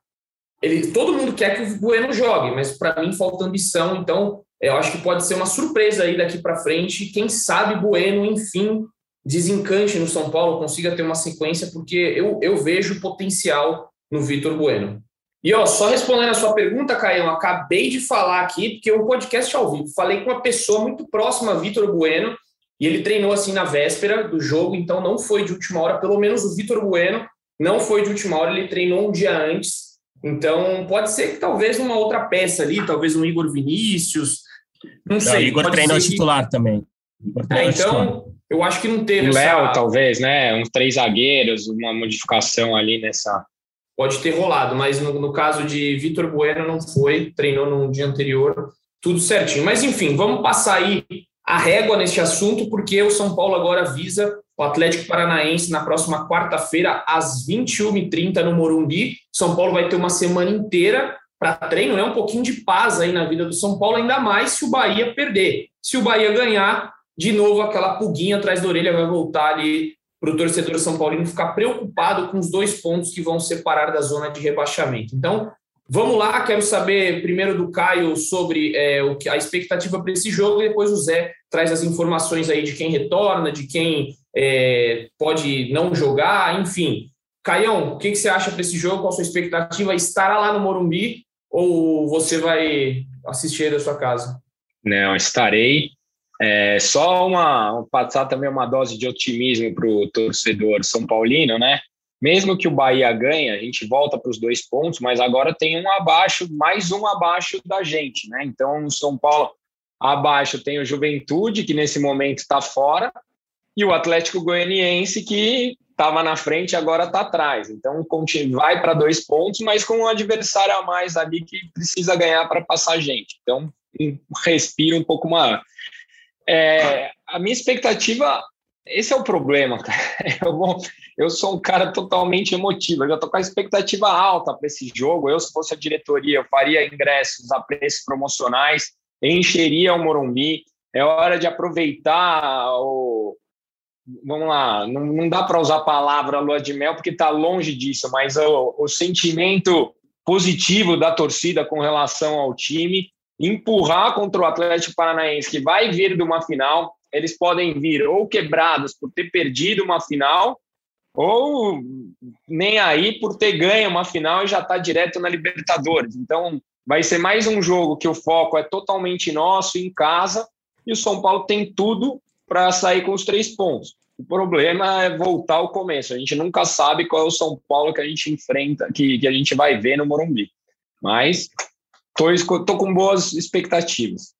Ele, todo mundo quer que o Bueno jogue, mas para mim falta ambição, então eu acho que pode ser uma surpresa aí daqui para frente. Quem sabe Bueno, enfim, desencante no São Paulo, consiga ter uma sequência, porque eu, eu vejo potencial no Vitor Bueno. E ó, só respondendo a sua pergunta, Caio, acabei de falar aqui, porque é um podcast ao vivo. Falei com uma pessoa muito próxima a Vitor Bueno, e ele treinou assim na véspera do jogo, então não foi de última hora, pelo menos o Vitor Bueno não foi de última hora, ele treinou um dia antes. Então pode ser que talvez uma outra peça ali, talvez um Igor Vinícius, não, não sei. O Igor treinou que... titular também. É, então, eu acho que não teve. O Léo, essa... talvez, né? Uns três zagueiros, uma modificação ali nessa. Pode ter rolado, mas no, no caso de Vitor Bueno não foi, treinou no dia anterior, tudo certinho. Mas enfim, vamos passar aí a régua neste assunto, porque o São Paulo agora visa o Atlético Paranaense na próxima quarta-feira, às 21h30, no Morumbi. São Paulo vai ter uma semana inteira para treino, né? Um pouquinho de paz aí na vida do São Paulo, ainda mais se o Bahia perder. Se o Bahia ganhar, de novo aquela pulguinha atrás da orelha vai voltar ali para o torcedor São Paulino ficar preocupado com os dois pontos que vão separar da zona de rebaixamento. Então, vamos lá, quero saber primeiro do Caio sobre é, o que a expectativa para esse jogo e depois o Zé traz as informações aí de quem retorna, de quem é, pode não jogar, enfim. Caião, o que, que você acha para esse jogo? Qual a sua expectativa? Estará lá no Morumbi ou você vai assistir da sua casa? Não, estarei. É, só uma passar também uma dose de otimismo para o torcedor São Paulino, né? Mesmo que o Bahia ganhe, a gente volta para os dois pontos, mas agora tem um abaixo, mais um abaixo da gente, né? Então, o São Paulo abaixo tem o Juventude, que nesse momento está fora, e o Atlético Goianiense, que estava na frente agora está atrás. Então, vai para dois pontos, mas com um adversário a mais ali que precisa ganhar para passar a gente. Então, um respiro um pouco maior. É, a minha expectativa, esse é o problema, Eu, vou, eu sou um cara totalmente emotivo, eu já estou com a expectativa alta para esse jogo. Eu, se fosse a diretoria, eu faria ingressos a preços promocionais, encheria o Morumbi. É hora de aproveitar o. Vamos lá, não, não dá para usar a palavra lua de mel, porque está longe disso, mas o, o sentimento positivo da torcida com relação ao time, empurrar contra o Atlético Paranaense, que vai vir de uma final. Eles podem vir ou quebrados por ter perdido uma final, ou nem aí por ter ganho uma final e já está direto na Libertadores. Então, vai ser mais um jogo que o foco é totalmente nosso, em casa, e o São Paulo tem tudo para sair com os três pontos. O problema é voltar ao começo. A gente nunca sabe qual é o São Paulo que a gente enfrenta, que, que a gente vai ver no Morumbi. Mas tô, tô com boas expectativas.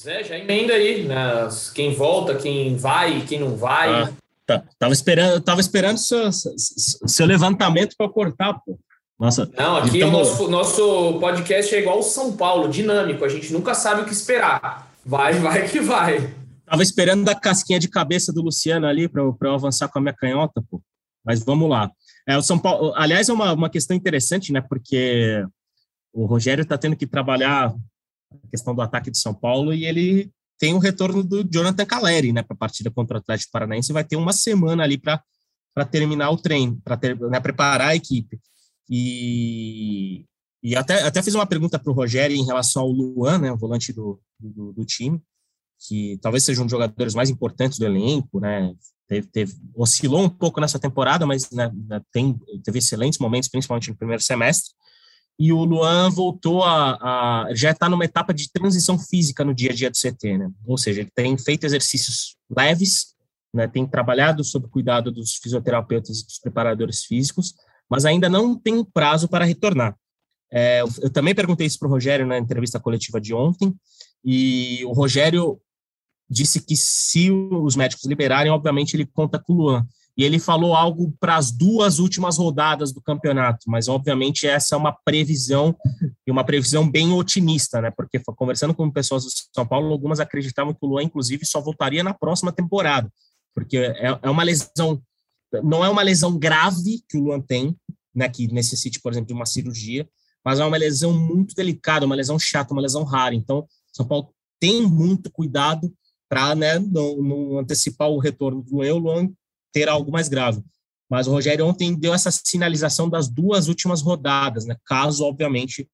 Zé, já emenda aí, né? Quem volta, quem vai, quem não vai. Ah, tá, tava esperando, tava esperando seu, seu levantamento para cortar, pô. Nossa, não, aqui então... o nosso, nosso podcast é igual o São Paulo, dinâmico. A gente nunca sabe o que esperar. Vai, vai que vai. Tava esperando a casquinha de cabeça do Luciano ali para eu, eu avançar com a minha canhota, pô. Mas vamos lá. É, o São Paulo, aliás, é uma, uma questão interessante, né? Porque o Rogério está tendo que trabalhar a questão do ataque de São Paulo e ele tem o retorno do Jonathan Caleri, né, para a partida contra o Atlético Paranaense. Vai ter uma semana ali para terminar o treino, para né, preparar a equipe. E, e até, até fiz uma pergunta para o Rogério em relação ao Luan, né, o volante do, do, do, time, que talvez seja um dos jogadores mais importantes do elenco, né, teve, teve, oscilou um pouco nessa temporada, mas né, tem, teve excelentes momentos, principalmente no primeiro semestre, e o Luan voltou a, a já está numa etapa de transição física no dia a dia do CT, né, ou seja, ele tem feito exercícios leves, né, tem trabalhado sob cuidado dos fisioterapeutas e dos preparadores físicos, mas ainda não tem prazo para retornar. É, eu também perguntei isso para o Rogério na entrevista coletiva de ontem, e o Rogério disse que se os médicos liberarem, obviamente ele conta com o Luan. E ele falou algo para as duas últimas rodadas do campeonato, mas obviamente essa é uma previsão, e uma previsão bem otimista, né? Porque conversando com pessoas do São Paulo, algumas acreditavam que o Luan, inclusive, só voltaria na próxima temporada, porque é, é uma lesão não é uma lesão grave que o Luan tem, né, que necessite, por exemplo, de uma cirurgia, mas é uma lesão muito delicada, uma lesão chata, uma lesão rara. Então, São Paulo tem muito cuidado para né, não, não, antecipar o retorno do Luan, o Luan ter algo mais grave. Mas o Rogério ontem deu essa sinalização das duas últimas rodadas, né, caso, obviamente,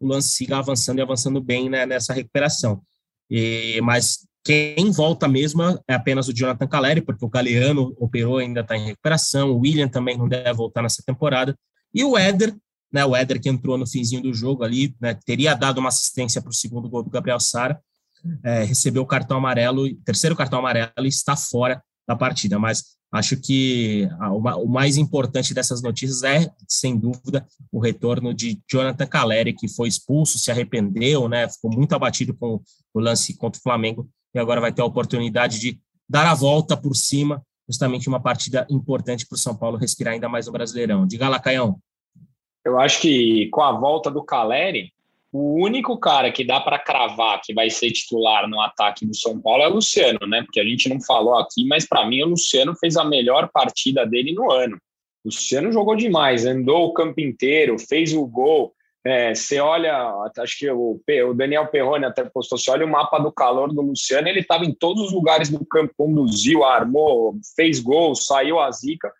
o Luan siga avançando e avançando bem né, nessa recuperação. E, mas quem volta mesmo é apenas o Jonathan Caleri, porque o Galeano operou, ainda está em recuperação, o William também não deve voltar nessa temporada, e o Éder, né, o Éder que entrou no finzinho do jogo ali, né, teria dado uma assistência para o segundo gol do Gabriel Sara, é, recebeu o cartão amarelo, terceiro cartão amarelo e está fora da partida, mas acho que o mais importante dessas notícias é, sem dúvida, o retorno de Jonathan Caleri, que foi expulso, se arrependeu, né, ficou muito abatido com o lance contra o Flamengo, e agora vai ter a oportunidade de dar a volta por cima, justamente uma partida importante para o São Paulo respirar ainda mais no Brasileirão. Diga lá, Caião. Eu acho que com a volta do Caleri, o único cara que dá para cravar que vai ser titular no ataque do São Paulo é o Luciano, né? Porque a gente não falou aqui, mas para mim o Luciano fez a melhor partida dele no ano. O Luciano jogou demais, andou o campo inteiro, fez o gol, é, você olha, acho que o, o Daniel Perrone até postou, você olha o mapa do calor do Luciano, ele estava em todos os lugares do campo, conduziu, armou, fez gol, saiu a zica.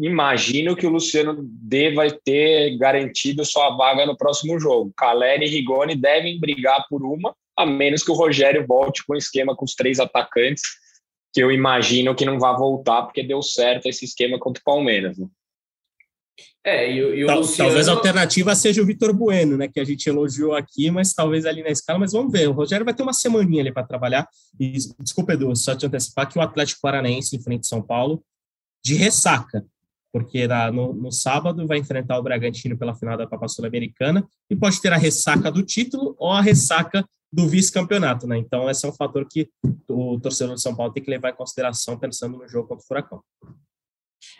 Imagino que o Luciano deva ter garantido sua vaga no próximo jogo. Caleri e Rigoni devem brigar por uma, a menos que o Rogério volte com o esquema com os três atacantes, que eu imagino que não vai voltar, porque deu certo esse esquema contra o Palmeiras. Né? É, e, e Tal, Luciano... Talvez a alternativa seja o Vitor Bueno, né? Que a gente elogiou aqui, mas talvez ali na escala, mas vamos ver. O Rogério vai ter uma semaninha ali para trabalhar. E, desculpa, Edu, só te antecipar que o Atlético Paranaense enfrenta São Paulo de ressaca, porque na, no, no, sábado vai enfrentar o Bragantino pela final da Copa Sul-Americana e pode ter a ressaca do título ou a ressaca do vice-campeonato, né? Então, esse é um fator que o torcedor de São Paulo tem que levar em consideração pensando no jogo contra o Furacão.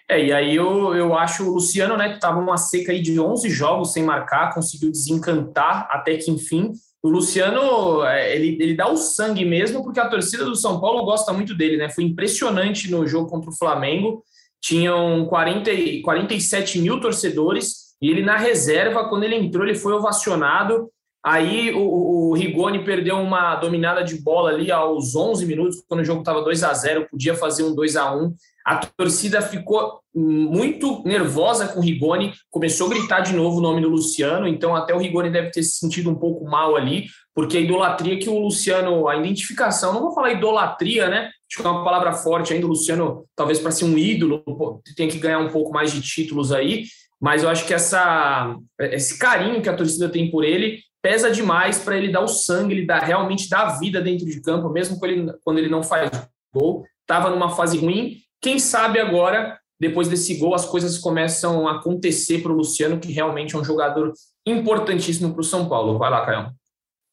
É, e aí eu, eu acho o Luciano, né, que estava uma seca aí de 11 jogos sem marcar, conseguiu desencantar até que enfim o Luciano, é, ele, ele dá o sangue mesmo, porque a torcida do São Paulo gosta muito dele, né? Foi impressionante no jogo contra o Flamengo. Tinham 40, 47 mil torcedores e ele na reserva, quando ele entrou, ele foi ovacionado. Aí o, o Rigoni perdeu uma dominada de bola ali aos 11 minutos, quando o jogo estava 2 a 0 podia fazer um 2 a 1 A torcida ficou muito nervosa com o Rigoni, começou a gritar de novo o nome do Luciano, então até o Rigoni deve ter se sentido um pouco mal ali, porque a idolatria que o Luciano, a identificação, não vou falar idolatria, né? Acho que é uma palavra forte ainda, o Luciano, talvez para ser um ídolo, tem que ganhar um pouco mais de títulos aí, mas eu acho que essa, esse carinho que a torcida tem por ele pesa demais para ele dar o sangue, ele dá, realmente dar a vida dentro de campo, mesmo quando ele, quando ele não faz gol. Estava numa fase ruim. Quem sabe agora, depois desse gol, as coisas começam a acontecer para o Luciano, que realmente é um jogador importantíssimo para o São Paulo. Vai lá, Caio.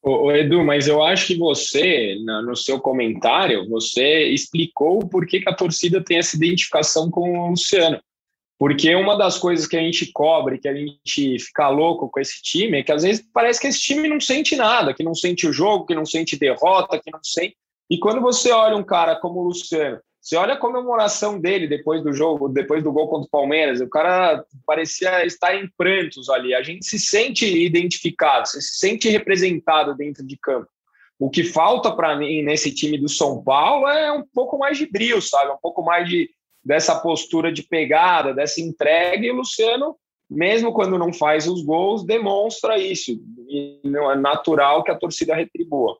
Ô, Edu, mas eu acho que você, no seu comentário, você explicou por que, que a torcida tem essa identificação com o Luciano. Porque uma das coisas que a gente cobre, que a gente fica louco com esse time, é que às vezes parece que esse time não sente nada, que não sente o jogo, que não sente derrota, que não sente. E quando você olha um cara como o Luciano, você olha a comemoração dele depois do jogo, depois do gol contra o Palmeiras, o cara parecia estar em prantos ali. A gente se sente identificado, se sente representado dentro de campo. O que falta para mim nesse time do São Paulo é um pouco mais de brilho, sabe? Um pouco mais de, dessa postura de pegada, dessa entrega, e o Luciano, mesmo quando não faz os gols, demonstra isso. E é natural que a torcida retribua.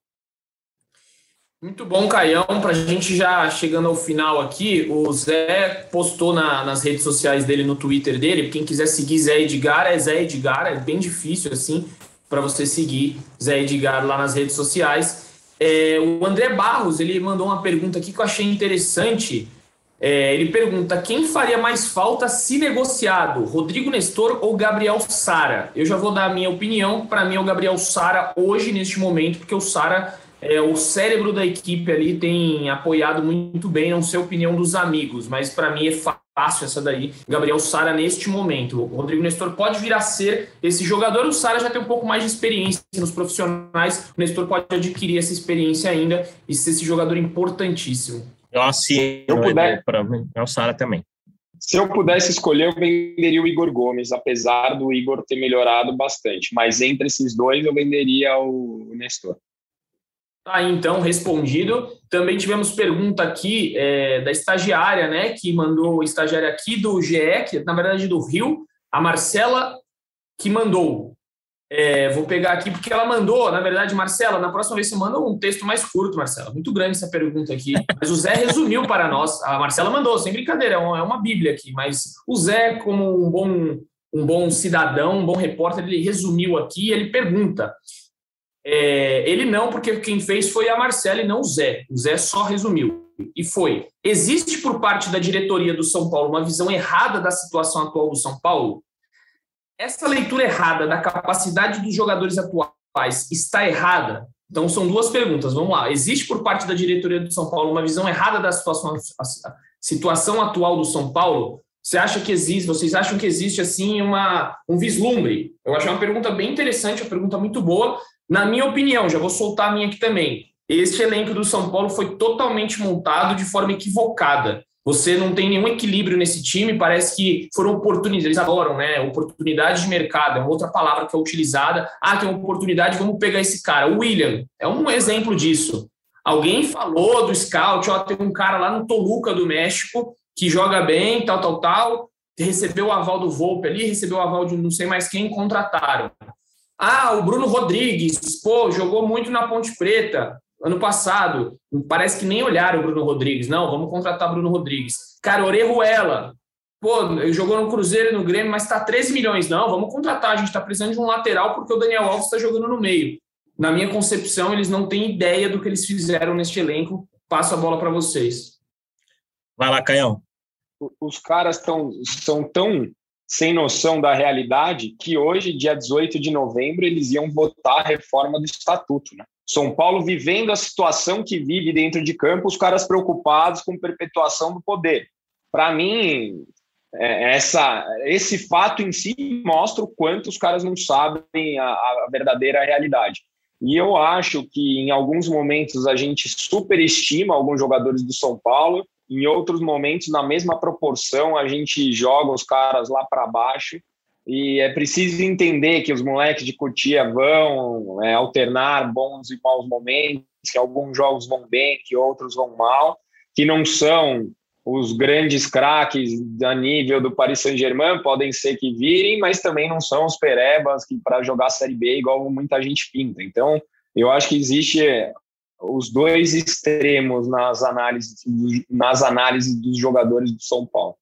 Muito bom, Caião. Para a gente já chegando ao final aqui, o Zé postou na, nas redes sociais dele, no Twitter dele. Quem quiser seguir Zé Edgar, é Zé Edgar. É bem difícil assim para você seguir Zé Edgar lá nas redes sociais. É, o André Barros ele mandou uma pergunta aqui que eu achei interessante. É, ele pergunta: quem faria mais falta se negociado, Rodrigo Nestor ou Gabriel Sara? Eu já vou dar a minha opinião. Para mim, é o Gabriel Sara hoje, neste momento, porque o Sara, é, o cérebro da equipe ali, tem apoiado muito bem, não sei a opinião dos amigos, mas para mim é fácil essa daí. Gabriel Sara, neste momento. O Rodrigo Nestor pode vir a ser esse jogador. O Sara já tem um pouco mais de experiência nos profissionais. O Nestor pode adquirir essa experiência ainda e ser esse jogador importantíssimo. Eu assino eu puder, para é o Sara também. Se eu pudesse escolher, eu venderia o Igor Gomes, apesar do Igor ter melhorado bastante. Mas entre esses dois, eu venderia o Nestor. Tá, então, respondido. Também tivemos pergunta aqui é, da estagiária, né, que mandou, estagiária aqui do GE, que na verdade do Rio, a Marcela, que mandou. É, vou pegar aqui porque ela mandou, na verdade, Marcela, na próxima vez você manda um texto mais curto, Marcela. Muito grande essa pergunta aqui. Mas o Zé resumiu para nós. A Marcela mandou, sem brincadeira, é uma, é uma bíblia aqui. Mas o Zé, como um bom, um bom cidadão, um bom repórter, ele resumiu aqui ele pergunta. É, ele não, porque quem fez foi a Marcela e não o Zé. O Zé só resumiu. E foi: existe por parte da diretoria do São Paulo uma visão errada da situação atual do São Paulo? essa leitura errada da capacidade dos jogadores atuais está errada? Então, são duas perguntas. Vamos lá. Existe por parte da diretoria do São Paulo uma visão errada da situação, situação atual do São Paulo? Você acha que existe? Vocês acham que existe assim uma um vislumbre? Eu acho uma pergunta bem interessante, uma pergunta muito boa. Na minha opinião, já vou soltar a minha aqui também. Este elenco do São Paulo foi totalmente montado de forma equivocada. Você não tem nenhum equilíbrio nesse time, parece que foram oportunidades, eles adoram, né? Oportunidade de mercado, é uma outra palavra que é utilizada. Ah, tem uma oportunidade, vamos pegar esse cara. O William é um exemplo disso. Alguém falou do scout, ó, tem um cara lá no Toluca do México que joga bem, tal, tal, tal, recebeu o aval do Volpe ali, recebeu o aval de não sei mais quem, contrataram. Ah, o Bruno Rodrigues, pô, jogou muito na Ponte Preta ano passado. Parece que nem olharam o Bruno Rodrigues. Não, vamos contratar Bruno Rodrigues. Cara, Orejuela. Pô, jogou no Cruzeiro e no Grêmio, mas está 13 milhões. Não, vamos contratar. A gente está precisando de um lateral porque o Daniel Alves está jogando no meio. Na minha concepção, eles não têm ideia do que eles fizeram neste elenco. Passo a bola para vocês. Vai lá, Caião. Os caras estão são tão sem noção da realidade que hoje, dia 18 de novembro, eles iam votar a reforma do estatuto, né? São Paulo vivendo a situação que vive dentro de campo, os caras preocupados com perpetuação do poder. Para mim, é, essa, esse fato em si mostra o quanto os caras não sabem a, a verdadeira realidade. E eu acho que em alguns momentos a gente superestima alguns jogadores do São Paulo, em outros momentos, na mesma proporção, a gente joga os caras lá para baixo. E é preciso entender que os moleques de Cotia vão é, alternar bons e maus momentos, que alguns jogos vão bem, que outros vão mal, que não são os grandes craques a nível do Paris Saint-Germain, podem ser que virem, mas também não são os perebas que para jogar Série B igual muita gente pinta. Então, eu acho que existe os dois extremos nas análises, nas análises dos jogadores do São Paulo.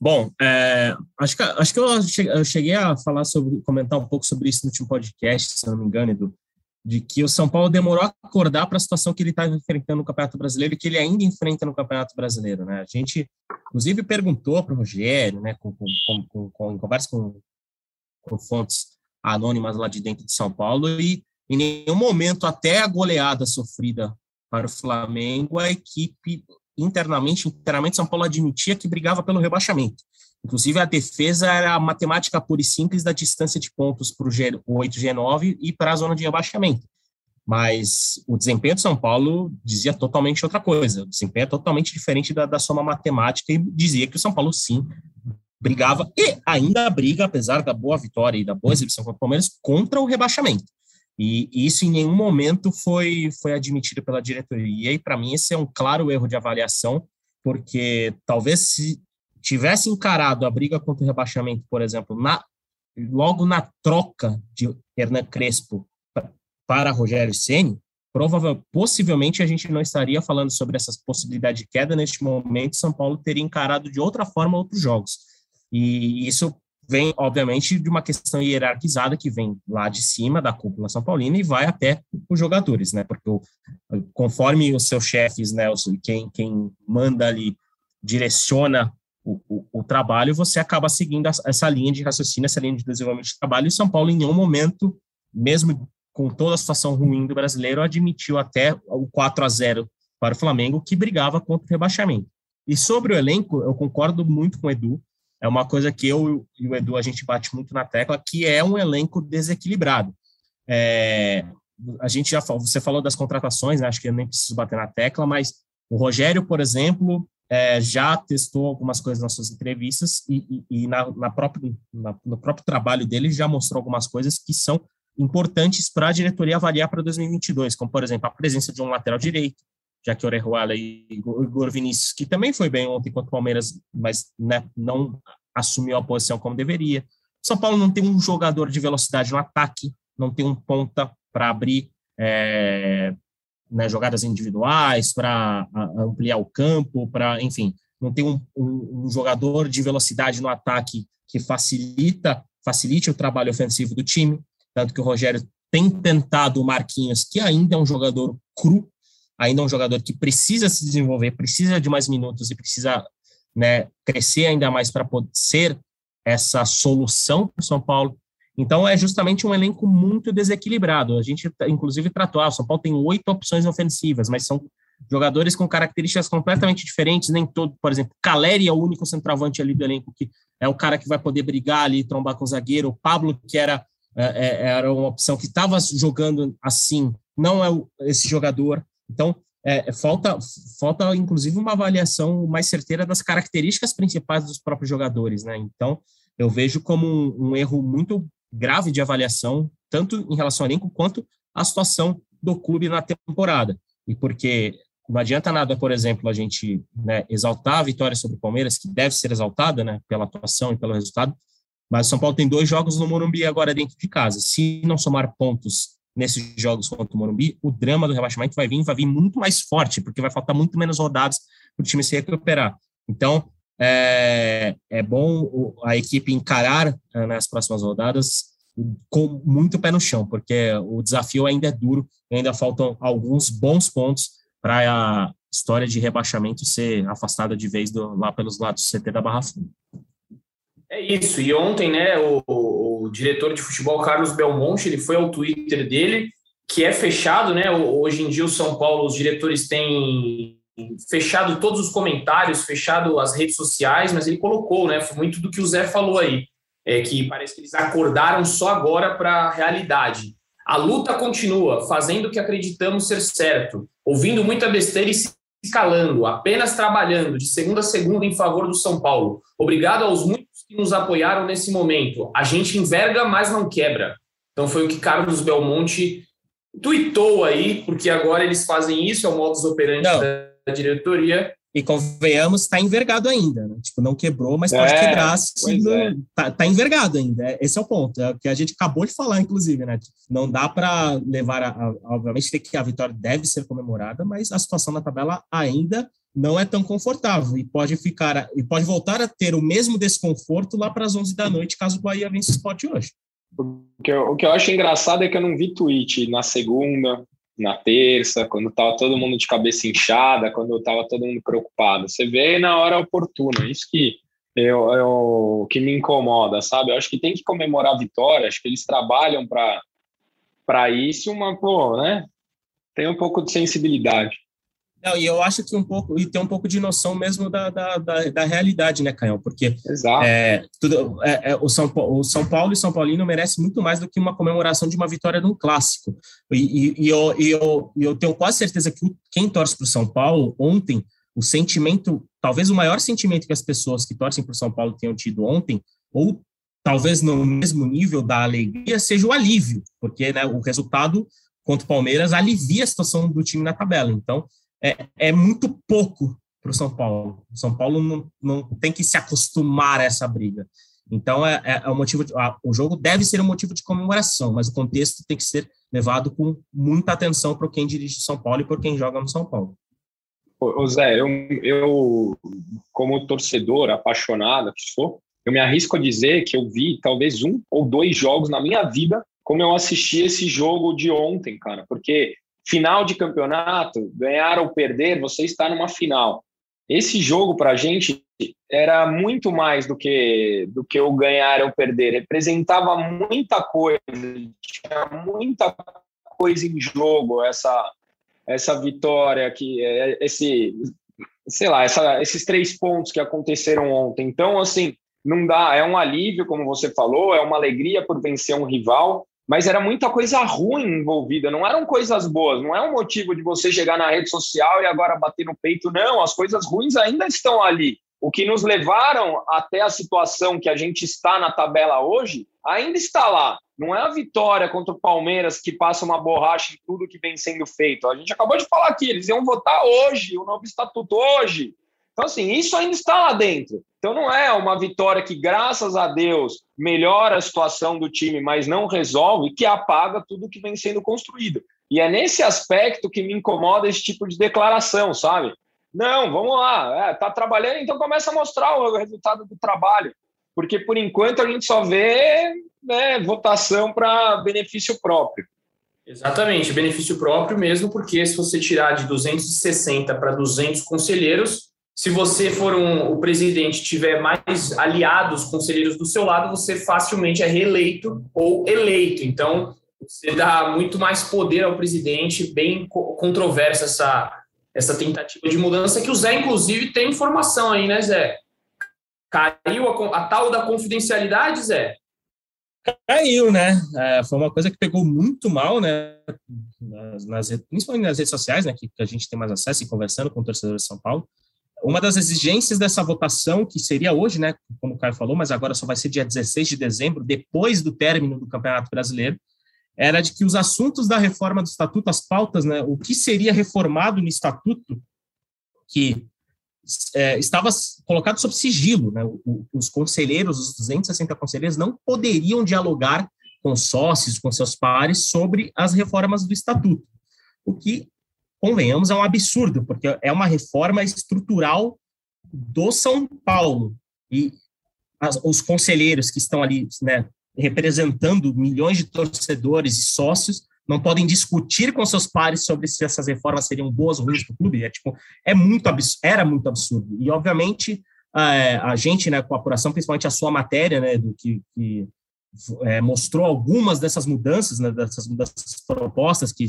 Bom, é, acho, que, acho que eu cheguei a falar sobre, comentar um pouco sobre isso no último podcast, se não me engano, Edu, de que o São Paulo demorou a acordar para a situação que ele está enfrentando no Campeonato Brasileiro e que ele ainda enfrenta no Campeonato Brasileiro, né? A gente, inclusive, perguntou para o Rogério, né, com, com, com, com, em conversa com, com fontes anônimas lá de dentro de São Paulo e em nenhum momento, até a goleada sofrida para o Flamengo, a equipe internamente, internamente, São Paulo admitia que brigava pelo rebaixamento. Inclusive, a defesa era a matemática pura e simples da distância de pontos para o G8, G9 e para a zona de rebaixamento. Mas o desempenho de São Paulo dizia totalmente outra coisa. O desempenho é totalmente diferente da, da soma matemática e dizia que o São Paulo, sim, brigava e ainda briga, apesar da boa vitória e da boa exibição contra o Palmeiras, contra o rebaixamento. E, isso em nenhum momento foi, foi admitido pela diretoria, e para mim esse é um claro erro de avaliação, porque talvez se tivesse encarado a briga contra o rebaixamento, por exemplo, na, logo na troca de Hernan Crespo para Rogério Ceni, provavelmente, possivelmente a gente não estaria falando sobre essas possibilidades de queda neste momento. São Paulo teria encarado de outra forma outros jogos. E isso vem, obviamente, de uma questão hierarquizada que vem lá de cima da cúpula São Paulina e vai até os jogadores, né? Porque o, conforme os seus chefes, né, os, quem, quem manda ali, direciona o, o, o, trabalho, você acaba seguindo essa linha de raciocínio, essa linha de desenvolvimento de trabalho. E São Paulo, em nenhum momento, mesmo com toda a situação ruim do brasileiro, admitiu até o 4 a 0 para o Flamengo, que brigava contra o rebaixamento. E sobre o elenco, eu concordo muito com o Edu é uma coisa que eu e o Edu a gente bate muito na tecla, que é um elenco desequilibrado. É, a gente já falou, você falou das contratações, né, acho que eu nem preciso bater na tecla, mas o Rogério, por exemplo, é, já testou algumas coisas nas suas entrevistas e, e, e na, na própria, na, no próprio trabalho dele já mostrou algumas coisas que são importantes para a diretoria avaliar para 2022, como, por exemplo, a presença de um lateral direito, já que Orejuela e Igor Vinícius, que também foi bem ontem contra o Palmeiras, mas né, não assumiu a posição como deveria. São Paulo não tem um jogador de velocidade no ataque, não tem um ponta para abrir é, né, jogadas individuais, para ampliar o campo, para, enfim, não tem um, um, um, jogador de velocidade no ataque que facilita facilite o trabalho ofensivo do time, tanto que o Rogério tem tentado o Marquinhos, que ainda é um jogador cru, ainda é um jogador que precisa se desenvolver, precisa de mais minutos e precisa né, crescer ainda mais para ser essa solução para o São Paulo. Então, é justamente um elenco muito desequilibrado. A gente, inclusive, tratou, ah, o São Paulo tem oito opções ofensivas, mas são jogadores com características completamente diferentes, nem todo, por exemplo, Caleri é o único centroavante ali do elenco que é o cara que vai poder brigar ali, trombar com o zagueiro, o Pablo, que era, é, é era uma opção que estava jogando assim, não é esse jogador, então, é, falta, falta, inclusive, uma avaliação mais certeira das características principais dos próprios jogadores, né? Então, eu vejo como um, um erro muito grave de avaliação, tanto em relação ao elenco quanto à situação do clube na temporada. E porque não adianta nada, por exemplo, a gente né, exaltar a vitória sobre o Palmeiras, que deve ser exaltada né, pela atuação e pelo resultado, mas o São Paulo tem dois jogos no Morumbi agora dentro de casa. Se não somar pontos nesses jogos contra o Morumbi, o drama do rebaixamento vai vir, vai vir muito mais forte, porque vai faltar muito menos rodadas para o time se recuperar. Então, é, é bom a equipe encarar eh, nas próximas rodadas com muito pé no chão, porque o desafio ainda é duro, ainda faltam alguns bons pontos para a história de rebaixamento ser afastada de vez do, lá pelos lados do CT da Barra Funda. É isso. E ontem, né, o, o, diretor de futebol Carlos Belmonte, ele foi ao Twitter dele, que é fechado, né? Hoje em dia o São Paulo, os diretores têm fechado todos os comentários, fechado as redes sociais, mas ele colocou, né? Foi muito do que o Zé falou aí, é que parece que eles acordaram só agora para a realidade. A luta continua, fazendo o que acreditamos ser certo, ouvindo muita besteira e se escalando, apenas trabalhando de segunda a segunda em favor do São Paulo. Obrigado aos muitos que nos apoiaram nesse momento. A gente enverga, mas não quebra. Então foi o que Carlos Belmonte tuitou aí, porque agora eles fazem isso, é o modus operandi não. da diretoria. E convenhamos, está envergado ainda. Né? Tipo, não quebrou, mas pode é, quebrar. Se é. tá, tá, envergado ainda. Esse é o ponto. É o que a gente acabou de falar, inclusive, né? Não dá para levar. A, a, obviamente, tem que a vitória deve ser comemorada, mas a situação na tabela ainda não é tão confortável e pode ficar e pode voltar a ter o mesmo desconforto lá para as 11 da noite, caso o Bahia vença o spot hoje. O que, eu, o que eu acho engraçado é que eu não vi tweet na segunda, na terça, quando estava todo mundo de cabeça inchada, quando estava todo mundo preocupado. Você vê na hora oportuna. Isso que eu, eu, que me incomoda, sabe? Eu acho que tem que comemorar a vitória. Acho que eles trabalham para para isso, uma pô, né? Tem um pouco de sensibilidade. Não, e eu acho que um pouco, e tem um pouco de noção mesmo da, da, da, da realidade, né, Canhão? Porque é, tudo, é, é, o, São, o São Paulo e São Paulino merece muito mais do que uma comemoração de uma vitória num clássico. E, e, e eu, e eu, eu tenho quase certeza que quem torce para o São Paulo, ontem, o sentimento, talvez o maior sentimento que as pessoas que torcem para o São Paulo tenham tido ontem, ou talvez no mesmo nível da alegria, seja o alívio, porque né, o resultado contra o Palmeiras alivia a situação do time na tabela. Então, é, é muito pouco para o São Paulo. O São Paulo não, não tem que se acostumar a essa briga. Então, é, é, é um motivo de, a, o jogo deve ser um motivo de comemoração, mas o contexto tem que ser levado com muita atenção para quem dirige São Paulo e por quem joga no São Paulo. Ô, Zé, eu, eu, como torcedor apaixonado que sou, eu me arrisco a dizer que eu vi talvez um ou dois jogos na minha vida como eu assisti esse jogo de ontem, cara, porque Final de campeonato, ganhar ou perder, você está numa final. Esse jogo para a gente era muito mais do que do que o ganhar ou perder. Representava muita coisa, tinha muita coisa em jogo. Essa essa vitória que é, esse sei lá, essa, esses três pontos que aconteceram ontem. Então, assim, não dá, é um alívio, como você falou, é uma alegria por vencer um rival, mas era muita coisa ruim envolvida, não eram coisas boas, não é um motivo de você chegar na rede social e agora bater no peito, não, as coisas ruins ainda estão ali. O que nos levaram até a situação que a gente está na tabela hoje, ainda está lá. Não é a vitória contra o Palmeiras que passa uma borracha em tudo que vem sendo feito. A gente acabou de falar aqui, eles iam votar hoje, o novo estatuto hoje. Então, assim, isso ainda está lá dentro. Então, não é uma vitória que, graças a Deus, melhora a situação do time, mas não resolve, que apaga tudo que vem sendo construído. E é nesse aspecto que me incomoda esse tipo de declaração, sabe? Não, vamos lá, é, tá trabalhando, então começa a mostrar o resultado do trabalho. Porque, por enquanto, a gente só vê né, votação para benefício próprio. Exatamente, benefício próprio mesmo, porque se você tirar de 260 para 200 conselheiros, se você for um, o presidente tiver mais aliados, conselheiros do seu lado, você facilmente é reeleito ou eleito. Então, você dá muito mais poder ao presidente, bem controversa essa, essa tentativa de mudança, que o Zé, inclusive, tem informação aí, né, Zé? Caiu a, a tal da confidencialidade, Zé? Caiu, né? É, foi uma coisa que pegou muito mal, né? Nas, nas, principalmente nas redes sociais, né? Que, que a gente tem mais acesso e conversando com torcedores de São Paulo uma das exigências dessa votação, que seria hoje, né, como o Caio falou, mas agora só vai ser dia 16 de dezembro, depois do término do Campeonato Brasileiro, era de que os assuntos da reforma do Estatuto, as pautas, né, o que seria reformado no Estatuto, que é, estava colocado sob sigilo, né, os conselheiros, os 260 conselheiros, não poderiam dialogar com sócios, com seus pares, sobre as reformas do Estatuto, o que convenhamos, é um absurdo, porque é uma reforma estrutural do São Paulo. E as, os conselheiros que estão ali, né, representando milhões de torcedores e sócios, não podem discutir com seus pares sobre se essas reformas seriam boas ou ruins para o clube. É, tipo, é muito absurdo, era muito absurdo. E, obviamente, a, a gente, né, com a apuração, principalmente a sua matéria, né, do que, que é, mostrou algumas dessas mudanças, né, dessas propostas que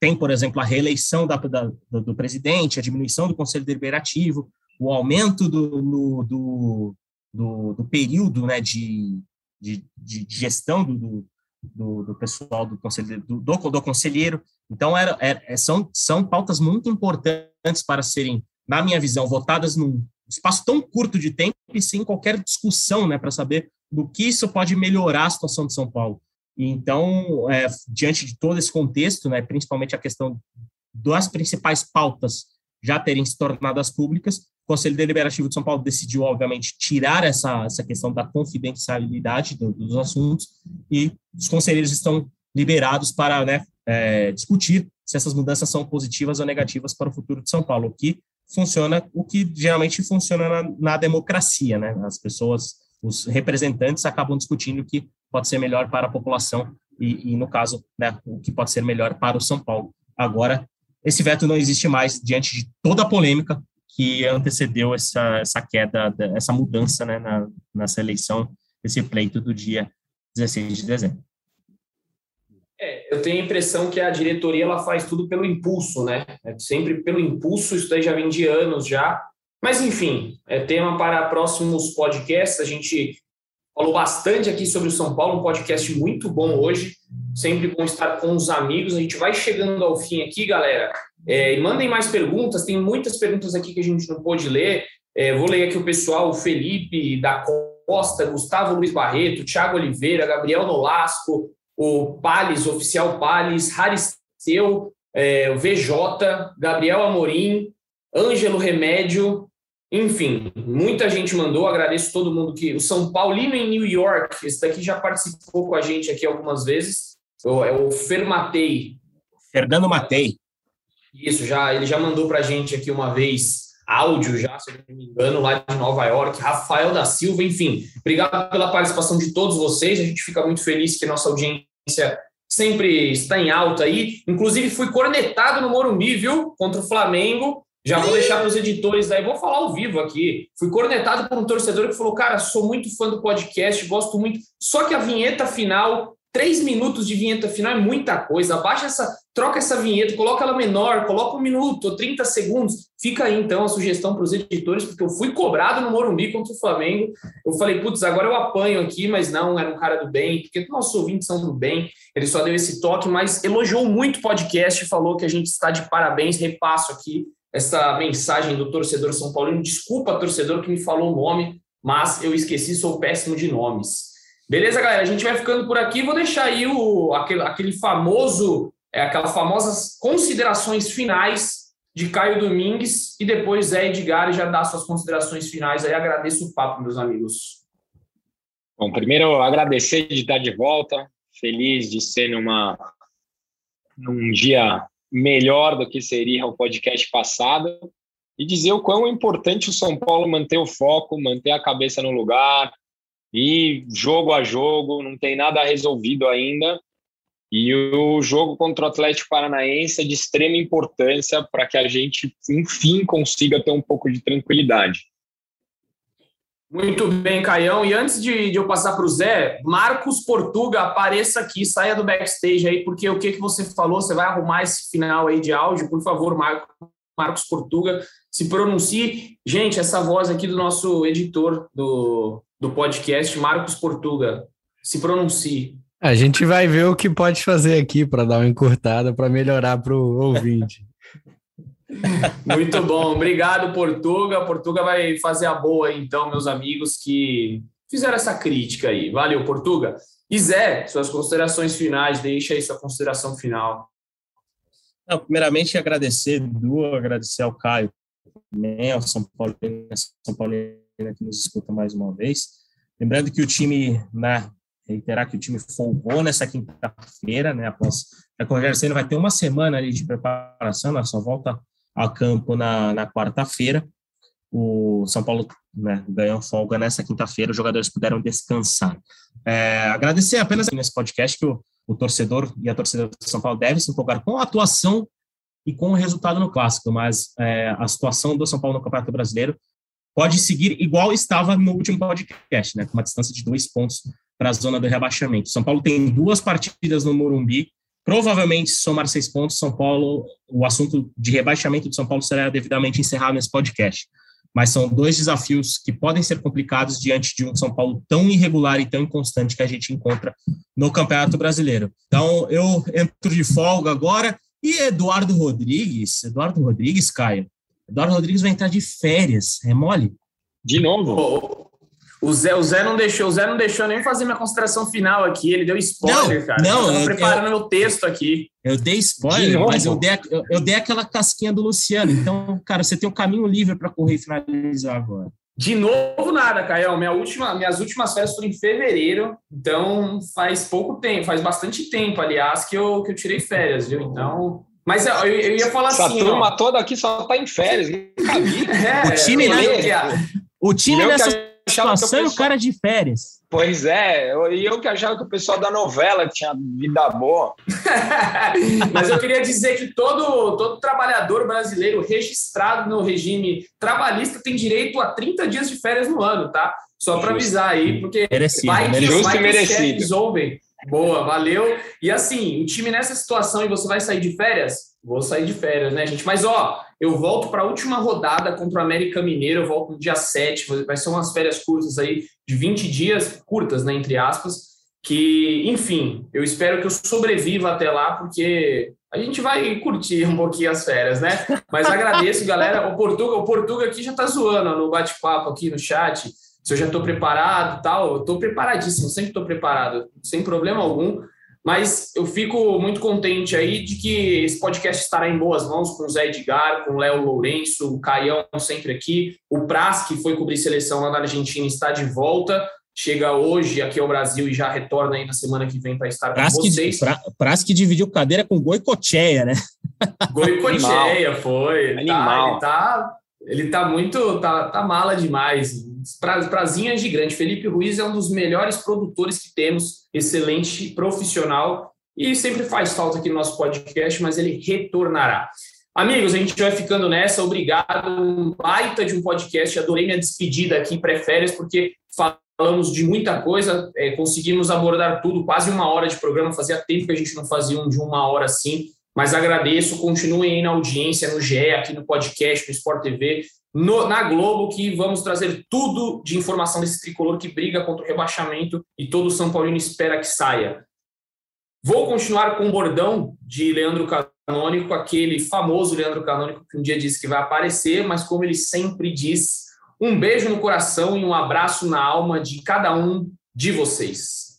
tem, por exemplo, a reeleição da, da, do presidente, a diminuição do Conselho Deliberativo, o aumento do, no, do, do, do, período né, de, de, de, gestão do, do, do pessoal do conselheiro, do, do, conselheiro. Então, era, era, é, são, são pautas muito importantes para serem, na minha visão, votadas num espaço tão curto de tempo e sem qualquer discussão, né, para saber do que isso pode melhorar a situação de São Paulo. Então, é, diante de todo esse contexto, né, principalmente a questão das principais pautas já terem se tornado as públicas, o Conselho Deliberativo de São Paulo decidiu, obviamente, tirar essa, essa questão da confidencialidade do, dos assuntos e os conselheiros estão liberados para né, é, discutir se essas mudanças são positivas ou negativas para o futuro de São Paulo, o que funciona, o que geralmente funciona na, na democracia, né? As pessoas, os representantes acabam discutindo o que pode ser melhor para a população e, e no caso, né, o que pode ser melhor para o São Paulo. Agora, esse veto não existe mais diante de toda a polêmica que antecedeu essa, essa queda, essa mudança né, na, nessa eleição, esse pleito do dia 16 de dezembro. É, eu tenho a impressão que a diretoria ela faz tudo pelo impulso, né? É sempre pelo impulso, isso daí já vem de anos já. Mas, enfim, é tema para próximos podcasts. A gente falou bastante aqui sobre o São Paulo, um podcast muito bom hoje. Sempre bom estar com os amigos. A gente vai chegando ao fim aqui, galera. É, e mandem mais perguntas, tem muitas perguntas aqui que a gente não pôde ler. É, vou ler aqui o pessoal: o Felipe da Costa, Gustavo Luiz Barreto, Thiago Oliveira, Gabriel Nolasco, o Pales, oficial Pales, Haristeu, é, o VJ, Gabriel Amorim, Ângelo Remédio, enfim, muita gente mandou, agradeço todo mundo que. O São Paulino em New York, esse daqui já participou com a gente aqui algumas vezes, é o Fermatei. Fernando Matei. Isso, já, ele já mandou para a gente aqui uma vez áudio, já, se eu não me engano, lá de Nova York, Rafael da Silva, enfim. Obrigado pela participação de todos vocês, a gente fica muito feliz que nossa audiência sempre está em alta aí. Inclusive, fui cornetado no Morumbi, viu? Contra o Flamengo. Já vou deixar para os editores daí, vou falar ao vivo aqui. Fui cornetado por um torcedor que falou: Cara, sou muito fã do podcast, gosto muito. Só que a vinheta final Três minutos de vinheta final é muita coisa. Abaixa essa, troca essa vinheta, coloca ela menor, coloca um minuto, 30 segundos. Fica aí então a sugestão para os editores, porque eu fui cobrado no Morumbi contra o Flamengo. Eu falei, putz, agora eu apanho aqui, mas não, era um cara do bem, porque nossos ouvintes são do bem. Ele só deu esse toque, mas elogiou muito o podcast, falou que a gente está de parabéns. Repasso aqui essa mensagem do torcedor São Paulino. Desculpa, torcedor, que me falou o nome, mas eu esqueci, sou péssimo de nomes. Beleza, galera? A gente vai ficando por aqui. Vou deixar aí o, aquele, aquele famoso, é, aquelas famosas considerações finais de Caio Domingues e depois Zé Edgar já dá suas considerações finais aí. Agradeço o papo, meus amigos. Bom, primeiro agradecer de estar de volta, feliz de ser numa num dia melhor do que seria o podcast passado e dizer o quão importante o São Paulo manter o foco, manter a cabeça no lugar, e jogo a jogo, não tem nada resolvido ainda. E o jogo contra o Atlético Paranaense é de extrema importância para que a gente, enfim, consiga ter um pouco de tranquilidade. Muito bem, Caião. E antes de, de eu passar para o Zé, Marcos Portuga, apareça aqui, saia do backstage aí, porque o que, que você falou, você vai arrumar esse final aí de áudio, por favor, Marco, Marcos Portuga, se pronuncie. Gente, essa voz aqui do nosso editor do, do podcast, Marcos Portuga. Se pronuncie. A gente vai ver o que pode fazer aqui para dar uma encurtada, para melhorar para o ouvinte. Muito bom, obrigado, Portuga. Portuga vai fazer a boa então, meus amigos que fizeram essa crítica aí. Valeu, Portuga. E Zé, suas considerações finais, deixa aí sua consideração final. Não, primeiramente, agradecer, Edu, agradecer ao Caio, também ao São Paulo, São Paulo que nos escuta mais uma vez. Lembrando que o time, né, reiterar que o time folgou nessa quinta-feira, né, após a Rogério vai ter uma semana ali de preparação, né, só volta a campo na, na quarta-feira. O São Paulo né, ganhou folga nessa quinta-feira, os jogadores puderam descansar. É, agradecer apenas nesse podcast que o, o torcedor e a torcida do São Paulo devem se empolgar com a atuação e com o resultado no clássico, mas é, a situação do São Paulo no Campeonato Brasileiro pode seguir igual estava no último podcast, né, com uma distância de dois pontos para a zona do rebaixamento. São Paulo tem duas partidas no Morumbi, provavelmente somar seis pontos. São Paulo, o assunto de rebaixamento de São Paulo será devidamente encerrado nesse podcast. mas são dois desafios que podem ser complicados diante de um São Paulo tão irregular e tão inconstante que a gente encontra no Campeonato Brasileiro. Então, eu entro de folga agora e Eduardo Rodrigues, Eduardo Rodrigues, Caio, Eduardo Rodrigues vai entrar de férias, é mole? De novo? O Zé, o Zé não deixou, o Zé não deixou nem fazer minha consideração final aqui. Ele deu spoiler, não, cara. Não, eu preparando eu, meu texto aqui. Eu dei spoiler, mas eu dei, eu, eu, dei aquela casquinha do Luciano. Então, cara, você tem um caminho livre para correr e finalizar agora. De novo, nada, Caio. Minha última, minhas últimas férias foram em fevereiro, então faz pouco tempo, faz bastante tempo, aliás, que eu, que eu tirei férias, viu? Então. Mas eu, eu ia falar Essa assim. Essa turma ó, toda aqui só tá em férias, nunca vi. É, o time, né? O time nessa situação o cara de férias. Pois é, e eu, eu que achava que o pessoal da novela tinha vida boa. Mas eu queria dizer que todo, todo trabalhador brasileiro registrado no regime trabalhista tem direito a 30 dias de férias no ano, tá? Só para avisar aí, porque merecido, vai que, merecido. vai que merecido. resolvem. Boa, valeu. E assim, o time nessa situação e você vai sair de férias? Vou sair de férias, né, gente? Mas ó, eu volto para a última rodada contra o América Mineiro, eu volto no dia 7, vai ser umas férias curtas aí, de 20 dias, curtas, né, entre aspas, que, enfim, eu espero que eu sobreviva até lá, porque a gente vai curtir um pouquinho as férias, né? Mas agradeço, galera. O Portuga, o Portuga aqui já tá zoando no bate-papo aqui no chat, se eu já estou preparado tal. Eu estou preparadíssimo, sempre estou preparado, sem problema algum. Mas eu fico muito contente aí de que esse podcast estará em boas mãos com o Zé Edgar, com o Léo Lourenço, o Caião sempre aqui, o Praz, que foi cobrir seleção lá na Argentina, está de volta. Chega hoje aqui ao Brasil e já retorna aí na semana que vem para estar Praz com vocês. Que, Praz que dividiu cadeira com Goicocheia, né? Goicocheia, foi. Animal. Tá, ele, tá, ele tá muito. Tá, tá mala demais prazinha gigante. Felipe Ruiz é um dos melhores produtores que temos, excelente profissional e sempre faz falta aqui no nosso podcast, mas ele retornará. Amigos, a gente vai ficando nessa. Obrigado. Um baita de um podcast. Adorei minha despedida aqui, pré-férias, porque falamos de muita coisa, é, conseguimos abordar tudo, quase uma hora de programa. Fazia tempo que a gente não fazia um de uma hora assim. Mas agradeço, continuem aí na audiência, no GE, aqui no podcast, no Sport TV no, na Globo, que vamos trazer tudo de informação desse tricolor que briga contra o rebaixamento e todo o São Paulino espera que saia. Vou continuar com o bordão de Leandro Canônico, aquele famoso Leandro Canônico que um dia disse que vai aparecer, mas como ele sempre diz, um beijo no coração e um abraço na alma de cada um de vocês.